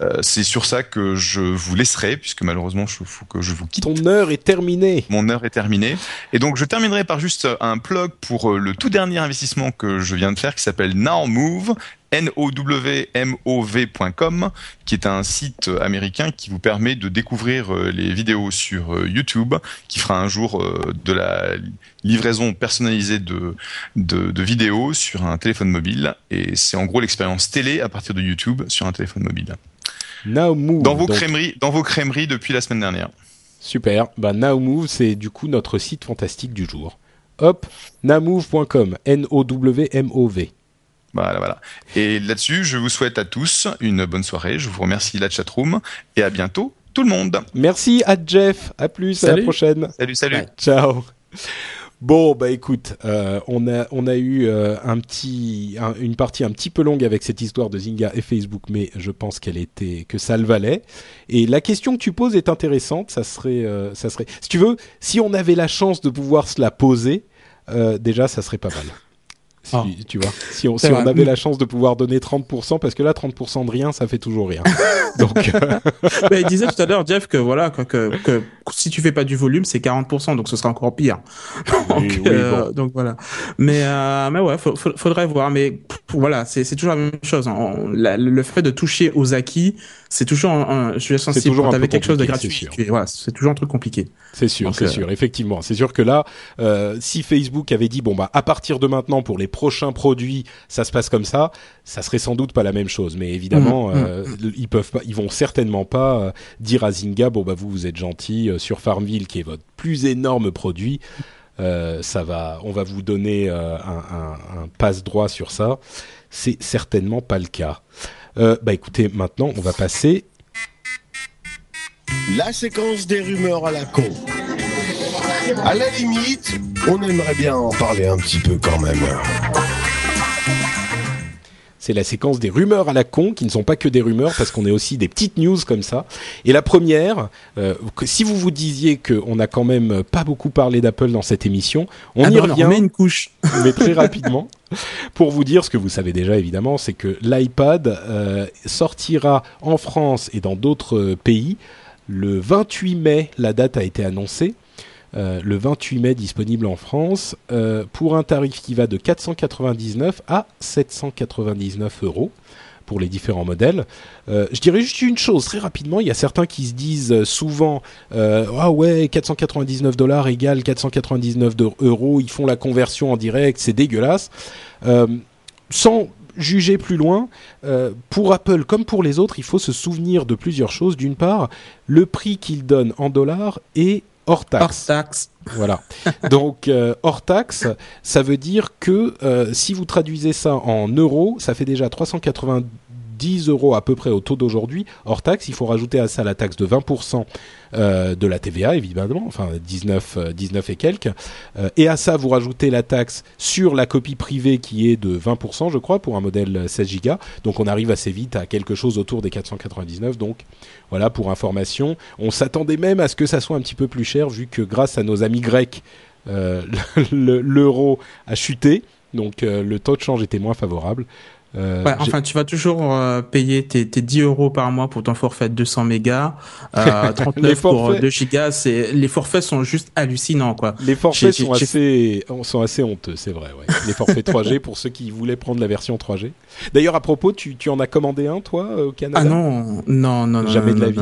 euh, c'est sur ça que je vous laisserai, puisque malheureusement, il faut que je vous quitte. Ton heure est terminée. Mon heure est terminée. Et donc, je terminerai par juste un plug pour le tout dernier investissement que je viens de faire, qui s'appelle Now Move, nowmov.com, qui est un site américain qui vous permet de découvrir euh, les vidéos sur euh, YouTube, qui fera un jour euh, de la livraison personnalisée de, de, vidéos sur un téléphone mobile. Et c'est en gros l'expérience télé à partir de YouTube sur un téléphone mobile. Now Move, dans vos crèmeries, dans vos crèmeries depuis la semaine dernière. Super. Bah, Now Move, c'est du coup notre site fantastique du jour. Hop, nowmove.com, N-O-W-M-O-V. Voilà, voilà. Et là-dessus, je vous souhaite à tous une bonne soirée. Je vous remercie la chatroom et à bientôt tout le monde. Merci à Jeff. À plus, à la prochaine. Salut, salut. Ciao. Bon, bah écoute, euh, on, a, on a eu euh, un petit, une partie un petit peu longue avec cette histoire de Zynga et Facebook, mais je pense qu'elle était, que ça le valait. Et la question que tu poses est intéressante. Ça serait, euh, ça serait, si tu veux, si on avait la chance de pouvoir se la poser, déjà, ça serait pas mal. Si, ah. Tu vois, si on, si on avait la chance de pouvoir donner 30%, parce que là, 30% de rien, ça fait toujours rien. donc, euh, bah, il disait tout à l'heure, Jeff, que voilà, que, que, que, si tu fais pas du volume, c'est 40%, donc ce sera encore pire. donc, euh, donc voilà. Mais, euh, mais ouais, faudrait voir. Mais voilà, c'est toujours la même chose. Hein. le fait de toucher aux acquis, c'est toujours un, je suis sensible toujours quand quelque chose de gratuit. Voilà, c'est toujours un truc compliqué. C'est sûr, c'est sûr, effectivement. C'est sûr que là, euh, si Facebook avait dit bon bah à partir de maintenant pour les prochains produits, ça se passe comme ça, ça serait sans doute pas la même chose. Mais évidemment, mmh, mmh, euh, mmh. ils peuvent pas, ils vont certainement pas euh, dire à Zynga bon bah vous vous êtes gentil euh, sur Farmville qui est votre plus énorme produit. ça va, on va vous donner un, un, un passe droit sur ça. C'est certainement pas le cas. Euh, bah écoutez, maintenant on va passer. La séquence des rumeurs à la con. À la limite, on aimerait bien en parler un petit peu quand même. C'est la séquence des rumeurs à la con, qui ne sont pas que des rumeurs, parce qu'on est aussi des petites news comme ça. Et la première, euh, si vous vous disiez qu'on n'a quand même pas beaucoup parlé d'Apple dans cette émission, on ah y revient. On met une couche. mais très rapidement. Pour vous dire ce que vous savez déjà évidemment, c'est que l'iPad euh, sortira en France et dans d'autres pays le 28 mai. La date a été annoncée. Euh, le 28 mai disponible en France euh, pour un tarif qui va de 499 à 799 euros pour les différents modèles. Euh, je dirais juste une chose très rapidement. Il y a certains qui se disent souvent ah ouais 499 dollars égale 499 euros. Ils font la conversion en direct, c'est dégueulasse. sans juger plus loin, pour Apple comme pour les autres, il faut se souvenir de plusieurs choses. D'une part, le prix qu'ils donnent en dollars est hors taxe. Hors taxe. Voilà. Donc euh, hors taxe, ça veut dire que euh, si vous traduisez ça en euros, ça fait déjà 390 10 euros à peu près au taux d'aujourd'hui. Hors taxe, il faut rajouter à ça la taxe de 20% euh, de la TVA, évidemment, enfin 19, 19 euh, et quelques. Euh, et à ça, vous rajoutez la taxe sur la copie privée qui est de 20%, je crois, pour un modèle 16 Go. Donc on arrive assez vite à quelque chose autour des 499. Donc voilà, pour information. On s'attendait même à ce que ça soit un petit peu plus cher, vu que grâce à nos amis grecs, l'euro a chuté. Donc le taux de change était moins favorable. Euh, ouais, enfin, tu vas toujours euh, payer tes, tes 10 euros par mois pour ton forfait de 200 mégas, euh, 39 pour 2 gigas. C'est les forfaits sont juste hallucinants, quoi. Les forfaits sont assez sont assez honteux, c'est vrai. Ouais. Les forfaits 3G pour ceux qui voulaient prendre la version 3G. D'ailleurs, à propos, tu, tu en as commandé un, toi, euh, au Canada? Ah non, non, non, jamais non, de la vie.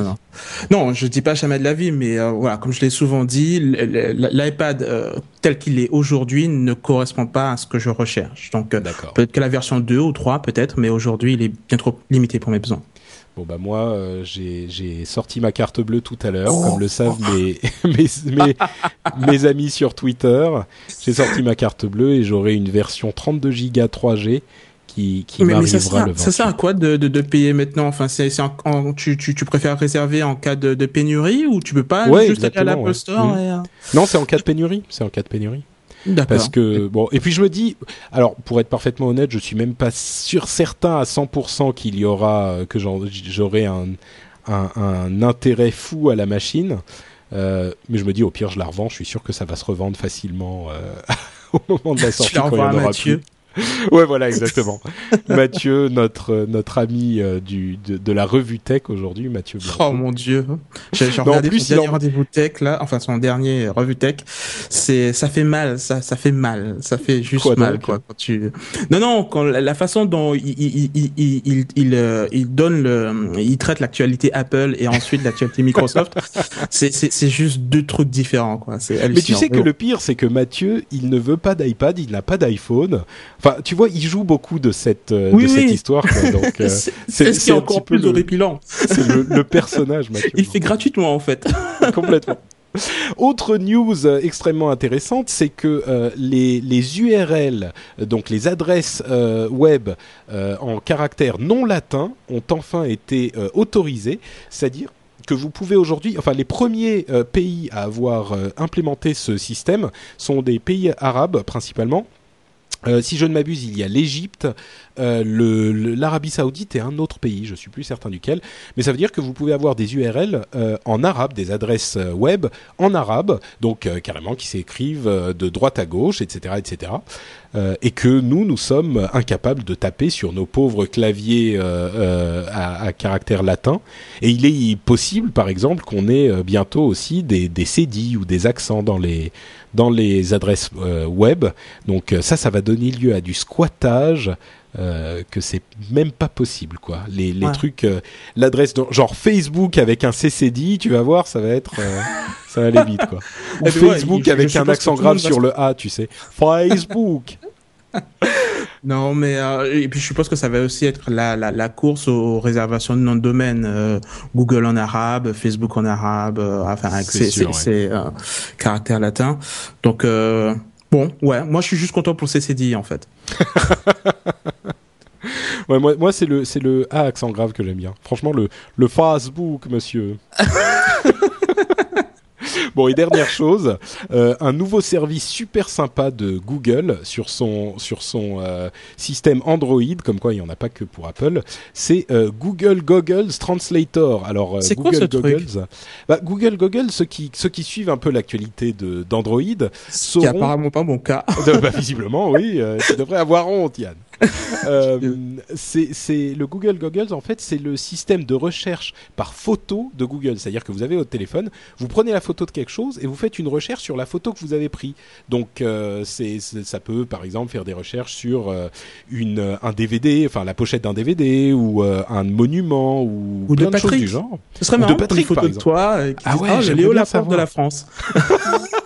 Non, non. je dis pas jamais de la vie, mais voilà, comme je l'ai souvent dit, l'iPad tel qu'il est aujourd'hui ne correspond pas à ce que je recherche. Donc peut-être que la version 2 ou 3 peut-être, mais aujourd'hui, il est bien trop limité pour mes besoins. Bon bah moi j'ai sorti ma carte bleue tout à l'heure, comme le savent mes, mes, mes, mes amis sur Twitter. J'ai sorti ma carte bleue et j'aurai une version 32 Go 3G qui, qui mais, ça sert, le Ça sert à quoi de, de, de payer maintenant Enfin, c'est, tu, tu, tu, préfères réserver en cas de, de pénurie ou tu peux pas juste aller à l'Apple Store mm. euh, Non, c'est en cas de pénurie. C'est en cas de pénurie. Parce que bon, et puis je me dis, alors pour être parfaitement honnête, je suis même pas sûr certain à 100% qu'il y aura euh, que j'aurai un, un, un, intérêt fou à la machine. Euh, mais je me dis au pire je la revends, je suis sûr que ça va se revendre facilement euh, au moment de la sortie y en aura plus. ouais, voilà, exactement. Mathieu, notre notre ami euh, du de, de, la revue tech aujourd'hui, Mathieu. Oh mon dieu, j'ai regardé plus, son dernier rendez-vous tech là, enfin son dernier revue tech. C'est ça fait mal, ça ça fait mal, ça fait juste mal quoi quand tu. Non non, quand la façon dont il il il il il, euh, il donne le, il traite l'actualité Apple et ensuite l'actualité Microsoft. c'est c'est c'est juste deux trucs différents quoi. C'est Mais tu sais que le pire, c'est que Mathieu, il ne veut pas d'iPad, il n'a pas d'iPhone. Enfin, tu vois, il joue beaucoup de cette, euh, de cette histoire. Quoi, donc, euh, c'est ce qui est encore plus horripilant. C'est le, le, personnage, Mathieu. Il fait gratuitement, en fait. Complètement. Autre news euh, extrêmement intéressante, c'est que euh, les, les, URL, donc les adresses euh, web en caractère non latin, ont enfin été autorisées, c'est-à-dire que vous pouvez aujourd'hui, enfin les premiers pays à avoir implémenté ce système sont des pays arabes principalement euh, si je ne m'abuse, il y a l'Égypte, euh, l'Arabie Saoudite et un autre pays, je suis plus certain duquel. Mais ça veut dire que vous pouvez avoir des URL euh, en arabe, des adresses web en arabe, donc carrément qui s'écrivent de droite à gauche, etc., etc. et que nous, nous sommes incapables de taper sur nos pauvres claviers à, à, caractère latin. Et il est possible, par exemple, qu'on ait bientôt aussi des, des cédilles ou des accents dans les dans les adresses euh, web. Donc euh, ça, ça va donner lieu à du squattage. Euh, que c'est même pas possible quoi. Les, les trucs, l'adresse genre Facebook avec un CCD, tu vas voir, ça va être, ça va aller vite quoi. Ou Facebook avec un accent grave sur le A, tu sais. Facebook. Non, mais euh, et puis je suppose que ça va aussi être la, la, la course aux réservations de noms de domaine. Euh, Google en arabe, Facebook en arabe, euh, enfin c'est c'est caractère latin. Donc bon, ouais, moi je suis juste content pour CCD en fait. ouais, moi, moi c'est le c'est le A accent grave que j'aime bien. Franchement le le Facebook, monsieur. bon, et dernière chose, euh, un nouveau service super sympa de Google sur son, sur son euh, système Android, comme quoi il n'y en a pas que pour Apple, c'est euh, Google Goggles Translator. Alors, Google Goggles, bah, Google Goggles, ceux qui, ceux qui suivent un peu l'actualité d'Android, sauront... Qui apparemment pas mon cas. bah, visiblement, oui, tu devrais avoir honte, Yann. euh, c'est le Google Goggles en fait c'est le système de recherche par photo de Google. C'est-à-dire que vous avez votre téléphone vous prenez la photo de quelque chose et vous faites une recherche sur la photo que vous avez pris donc euh, c'est ça peut par exemple faire des recherches sur euh, une un DVD enfin la pochette d'un DVD ou euh, un monument ou, ou plein de, choses du genre. Ce serait marrant de Patrick, une photo de toi qui ah ouais, oh, Léo Laporte de la France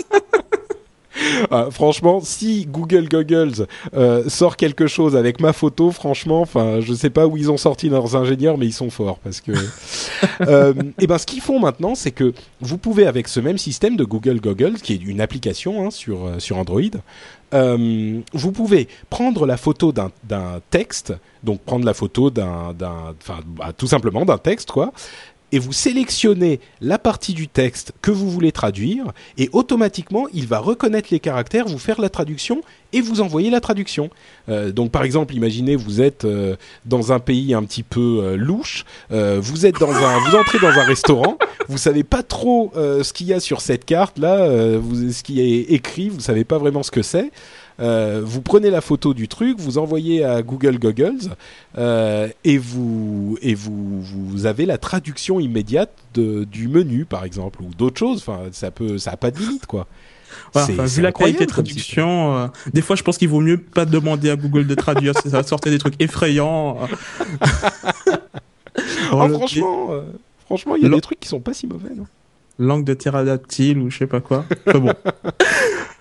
Ah, franchement, si Google Goggles euh, sort quelque chose avec ma photo, franchement, enfin, je sais pas où ils ont sorti leurs ingénieurs, mais ils sont forts parce que. euh, et ben, ce qu'ils font maintenant, c'est que vous pouvez avec ce même système de Google Goggles, qui est une application hein, sur euh, sur Android, euh, vous pouvez prendre la photo d'un texte, donc prendre la photo d'un, enfin, bah, tout simplement d'un texte, quoi, et vous sélectionnez la partie du texte que vous voulez traduire et automatiquement il va reconnaître les caractères, vous faire la traduction et vous envoyer la traduction. Euh, donc par exemple, imaginez vous êtes euh, dans un pays un petit peu euh, louche, euh, vous êtes dans un, vous entrez dans un restaurant, vous savez pas trop euh, ce qu'il y a sur cette carte là, vous, ce qui est écrit, vous savez pas vraiment ce que c'est. Euh, vous prenez la photo du truc, vous envoyez à Google Goggles euh, et vous et vous vous avez la traduction immédiate de, du menu par exemple ou d'autres choses. Enfin, ça peut ça a pas de limite quoi. vu la qualité de traduction, euh, des fois je pense qu'il vaut mieux pas demander à Google de traduire, ça sortir des trucs effrayants. oh, franchement, euh, franchement, il y a des trucs qui sont pas si mauvais. Non? Langue de pterodactyle ou je sais pas quoi. bon.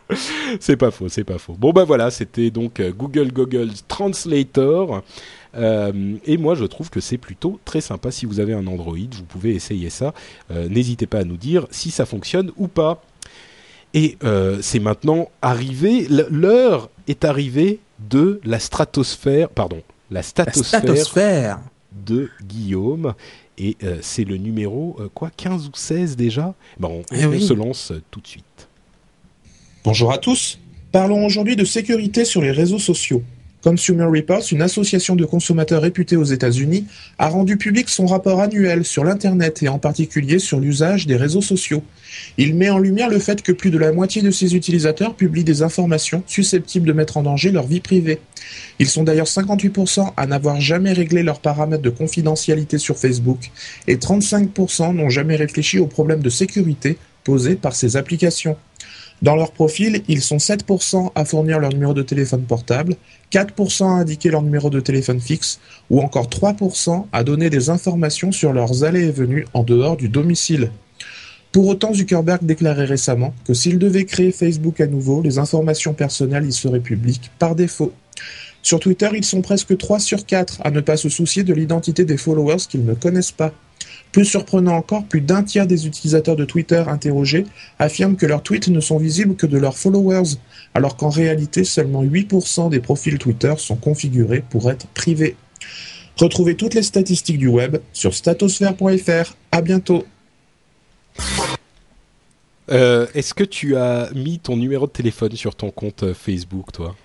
c'est pas faux, c'est pas faux. Bon bah voilà, c'était donc euh, Google Google Translator. Euh, et moi, je trouve que c'est plutôt très sympa. Si vous avez un Android, vous pouvez essayer ça. Euh, n'hésitez pas à nous dire si ça fonctionne ou pas. Et c'est maintenant arrivé, l'heure est arrivée de la stratosphère, pardon, la statosphère, de Guillaume. Et c'est le numéro, quoi, 15 ou 16 déjà? Bon, on, eh se lance tout de suite. Bonjour à tous. Parlons aujourd'hui de sécurité sur les réseaux sociaux. Consumer Reports, une association de consommateurs réputée aux États-Unis, a rendu public son rapport annuel sur l'Internet et en particulier sur l'usage des réseaux sociaux. Il met en lumière le fait que plus de la moitié de ses utilisateurs publient des informations susceptibles de mettre en danger leur vie privée. Ils sont d'ailleurs 58% à n'avoir jamais réglé leurs paramètres de confidentialité sur Facebook et 35% n'ont jamais réfléchi aux problèmes de sécurité posés par ces applications. Dans leur profil, ils sont 7% à fournir leur numéro de téléphone portable, 4% à indiquer leur numéro de téléphone fixe, ou encore 3% à donner des informations sur leurs allées et venues en dehors du domicile. Pour autant, Zuckerberg déclarait récemment que s'il devait créer Facebook à nouveau, les informations personnelles y seraient publiques par défaut. Sur Twitter, ils sont presque 3 sur 4 à ne pas se soucier de l'identité des followers qu'ils ne connaissent pas. Plus surprenant encore, plus d'un tiers des utilisateurs de Twitter interrogés affirment que leurs tweets ne sont visibles que de leurs followers, alors qu'en réalité seulement 8% des profils Twitter sont configurés pour être privés. Retrouvez toutes les statistiques du web sur statosphère.fr. À bientôt. Euh, est-ce que tu as mis ton numéro de téléphone sur ton compte euh, Facebook, toi?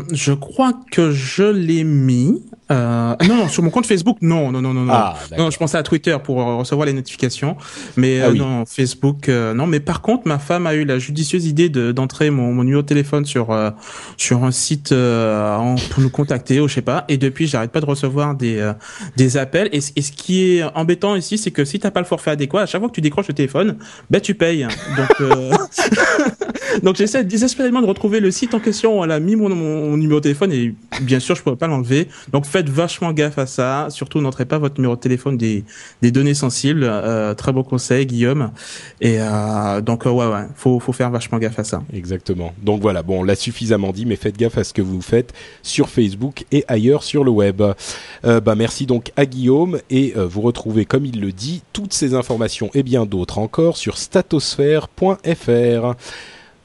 Euh, je crois que je l'ai mis. Euh, non, sur mon compte Facebook, non, non, non, non, non. Ah, non, je pensais à Twitter pour recevoir les notifications, mais ah euh, non, Facebook, euh, non. Mais par contre, ma femme a eu la judicieuse idée de d'entrer mon, mon, numéro de téléphone sur euh, sur un site pour nous contacter, ou je sais pas. Et depuis, j'arrête pas de recevoir des des appels. Et, et, ce qui est embêtant ici, c'est que si t'as pas le forfait adéquat, à chaque fois que tu décroches le téléphone, ben tu payes. Donc donc j'essaie désespérément de retrouver le site en question. Elle a mis mon, mon numéro de téléphone et bien sûr, je pourrais pas l'enlever. Donc faites vachement gaffe à ça. Surtout, n'entrez pas votre numéro de téléphone des, données sensibles. Euh, très beau conseil, Guillaume. Et euh, donc, euh, ouais, ouais, faut, faut faire vachement gaffe à ça. Exactement. Donc voilà, bon, on l'a suffisamment dit, mais faites gaffe à ce que vous faites sur Facebook et ailleurs sur le web. Bah, merci donc à Guillaume et vous retrouvez, comme il le dit, toutes ces informations et bien d'autres encore sur statosphère.fr.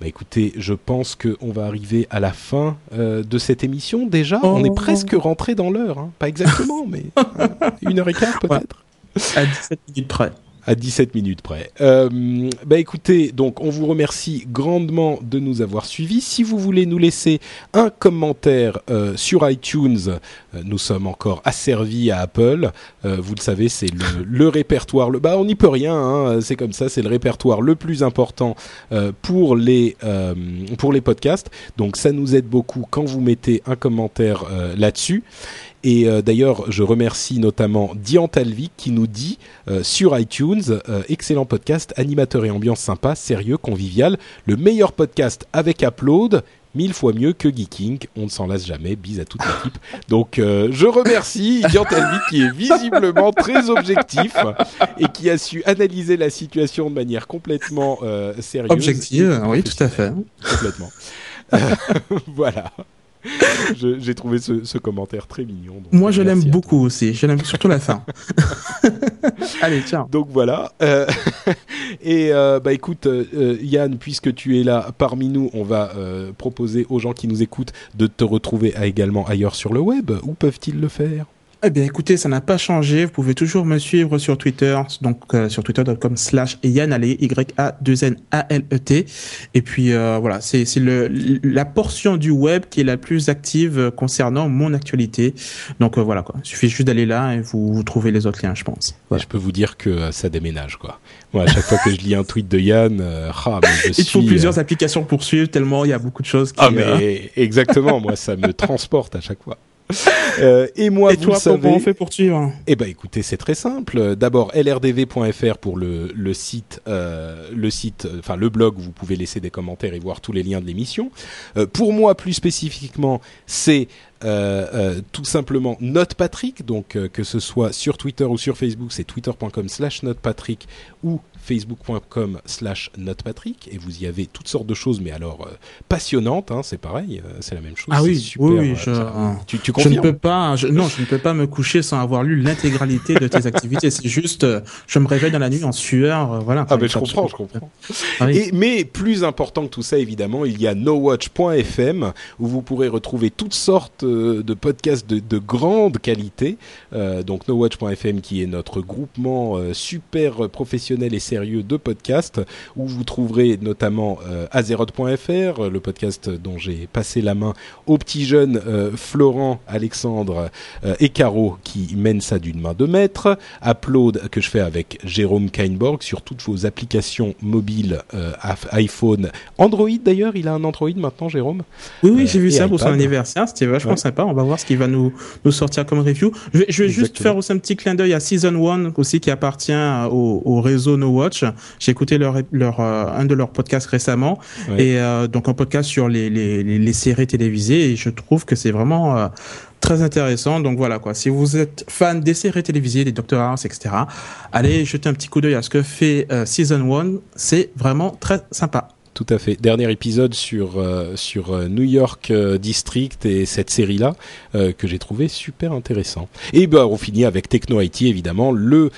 Bah écoutez, je pense qu'on va arriver à la fin euh, de cette émission déjà. On est oh. presque rentré dans l'heure, hein. pas exactement, mais hein, une heure et quart peut-être. À 17 minutes près à 17 minutes près. Euh, bah écoutez, donc on vous remercie grandement de nous avoir suivis. Si vous voulez nous laisser un commentaire euh, sur iTunes, euh, nous sommes encore asservis à Apple. Euh, vous le savez, c'est le, le, répertoire. Le, bah on n'y peut rien, hein, c'est comme ça. C'est le répertoire le plus important euh, pour les pour les podcasts. Donc ça nous aide beaucoup quand vous mettez un commentaire là-dessus. Et euh, d'ailleurs, je remercie notamment Dian Talvik qui nous dit euh, sur iTunes, euh, excellent podcast, animateur et ambiance sympa, sérieux, convivial, le meilleur podcast avec Upload, mille fois mieux que Geeking. On ne s'en lasse jamais. Bise à toute l'équipe. Donc, je remercie Dian Talvik qui est visiblement très objectif et qui a su analyser la situation de manière complètement sérieuse. Objective, oui, tout à fait. Complètement. voilà. J'ai trouvé ce, commentaire très mignon. Moi, je l'aime beaucoup aussi. Je l'aime surtout la fin. Allez, tiens. Donc voilà. Euh, et euh, bah écoute, euh, Yann, puisque tu es là parmi nous, on va proposer aux gens qui nous écoutent de te retrouver également ailleurs sur le web. Où peuvent-ils le faire? Eh bien, écoutez, ça n'a pas changé. Vous pouvez toujours me suivre sur Twitter, donc euh, sur twitter.com slash Yann Y-A-2-N-A-L-E-T. Et puis, euh, voilà, c'est la portion du web qui est la plus active euh, concernant mon actualité. Donc, voilà, quoi. Il suffit juste d'aller là et vous, vous, trouvez les autres liens, je pense. Je peux vous dire que ça déménage, quoi. Moi, à chaque fois que je lis un tweet de Yann, ah, mais je Il faut plusieurs applications pour suivre, tellement il y a beaucoup de choses qui... Ah, mais exactement, moi, ça me transporte à chaque fois. Euh, et moi, et vous toi, savez, comment on fait pour suivre Eh ben, écoutez, c'est très simple. D'abord, lrdv.fr pour le, le site, euh, le site, euh, enfin le blog où vous pouvez laisser des commentaires et voir tous les liens de l'émission. Euh, pour moi, plus spécifiquement, c'est tout simplement NotePatrick, donc que ce soit sur Twitter ou sur Facebook, c'est twitter.com slash NotePatrick ou facebook.com slash notepatrick et vous y avez toutes sortes de choses, mais alors passionnantes, hein, c'est pareil, c'est la même chose. Ah oui, oui, je, tu, tu je ne peux pas, non, je ne peux pas me coucher sans avoir lu l'intégralité de tes activités. C'est juste, je me réveille dans la nuit en sueur, voilà. Ah ben je comprends, je comprends. Ah et, mais plus important que tout ça, évidemment, il y a nowatch.fm où vous pourrez retrouver toutes sortes de podcasts de, de grande qualité. Euh, donc nowatch.fm qui est notre groupement euh, super professionnel et sérieux de podcasts où vous trouverez notamment euh, azeroth.fr, le podcast dont j'ai passé la main aux petits jeunes Florent, Alexandre et Caro qui mènent ça d'une main de maître. Upload que je fais avec Jérôme Kainborg sur toutes vos applications mobiles iPhone, Android d'ailleurs, il a un Android maintenant Jérôme? Oui oui, j'ai vu ça pour son anniversaire, c'était vachement sympa. On va voir ce qu'il va nous nous sortir comme review. Je vais, je vais juste faire aussi un petit clin d'œil à Season 1 aussi qui appartient au, au réseau No Watch. J'ai écouté leur, leur euh, un de leurs podcasts récemment et euh, donc un podcast sur les, les, les, séries télévisées et je trouve que c'est vraiment euh, très intéressant. Donc voilà quoi. Si vous êtes fan des séries télévisées, des Doctor House, etc., allez jeter un petit coup d'œil à ce que fait Season 1. C'est vraiment très sympa. Tout à fait. Dernier épisode sur euh, sur euh, New York euh, District et cette série là que j'ai trouvé super intéressant. Et ben on finit avec Techno IT évidemment le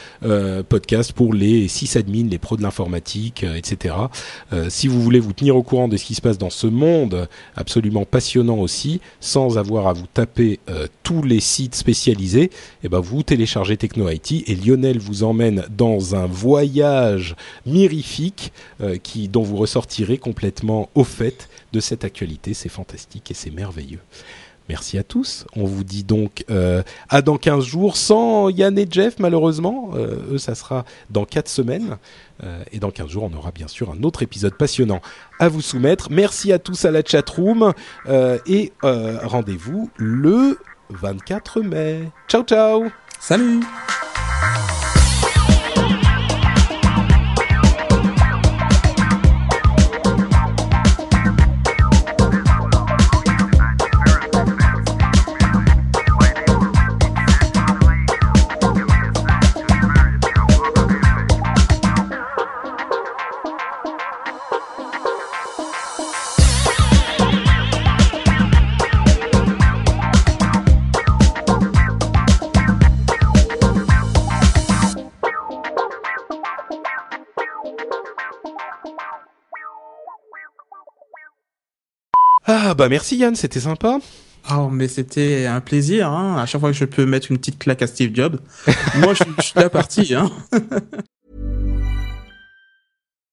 podcast pour les sysadmins, les pros de l'informatique, etc. si vous voulez vous tenir au courant de ce qui se passe dans ce monde absolument passionnant aussi, sans avoir à vous taper tous les sites spécialisés, et eh ben vous téléchargez Techno IT et Lionel vous emmène dans un voyage mirifique qui dont vous ressortirez complètement au fait de cette actualité. C'est fantastique et c'est merveilleux. Merci à tous. On vous dit donc euh, à dans 15 jours, sans Yann et Jeff malheureusement. Euh, eux, ça sera dans 4 semaines. Euh, et dans 15 jours, on aura bien sûr un autre épisode passionnant à vous soumettre. Merci à tous à la chatroom. et rendez-vous le 24 mai. Ciao, ciao Salut bah merci Yann, c'était sympa. Oh mais c'était un plaisir. Hein. À chaque fois que je peux mettre une petite claque à Steve Jobs, moi je, suis la partie. Hein.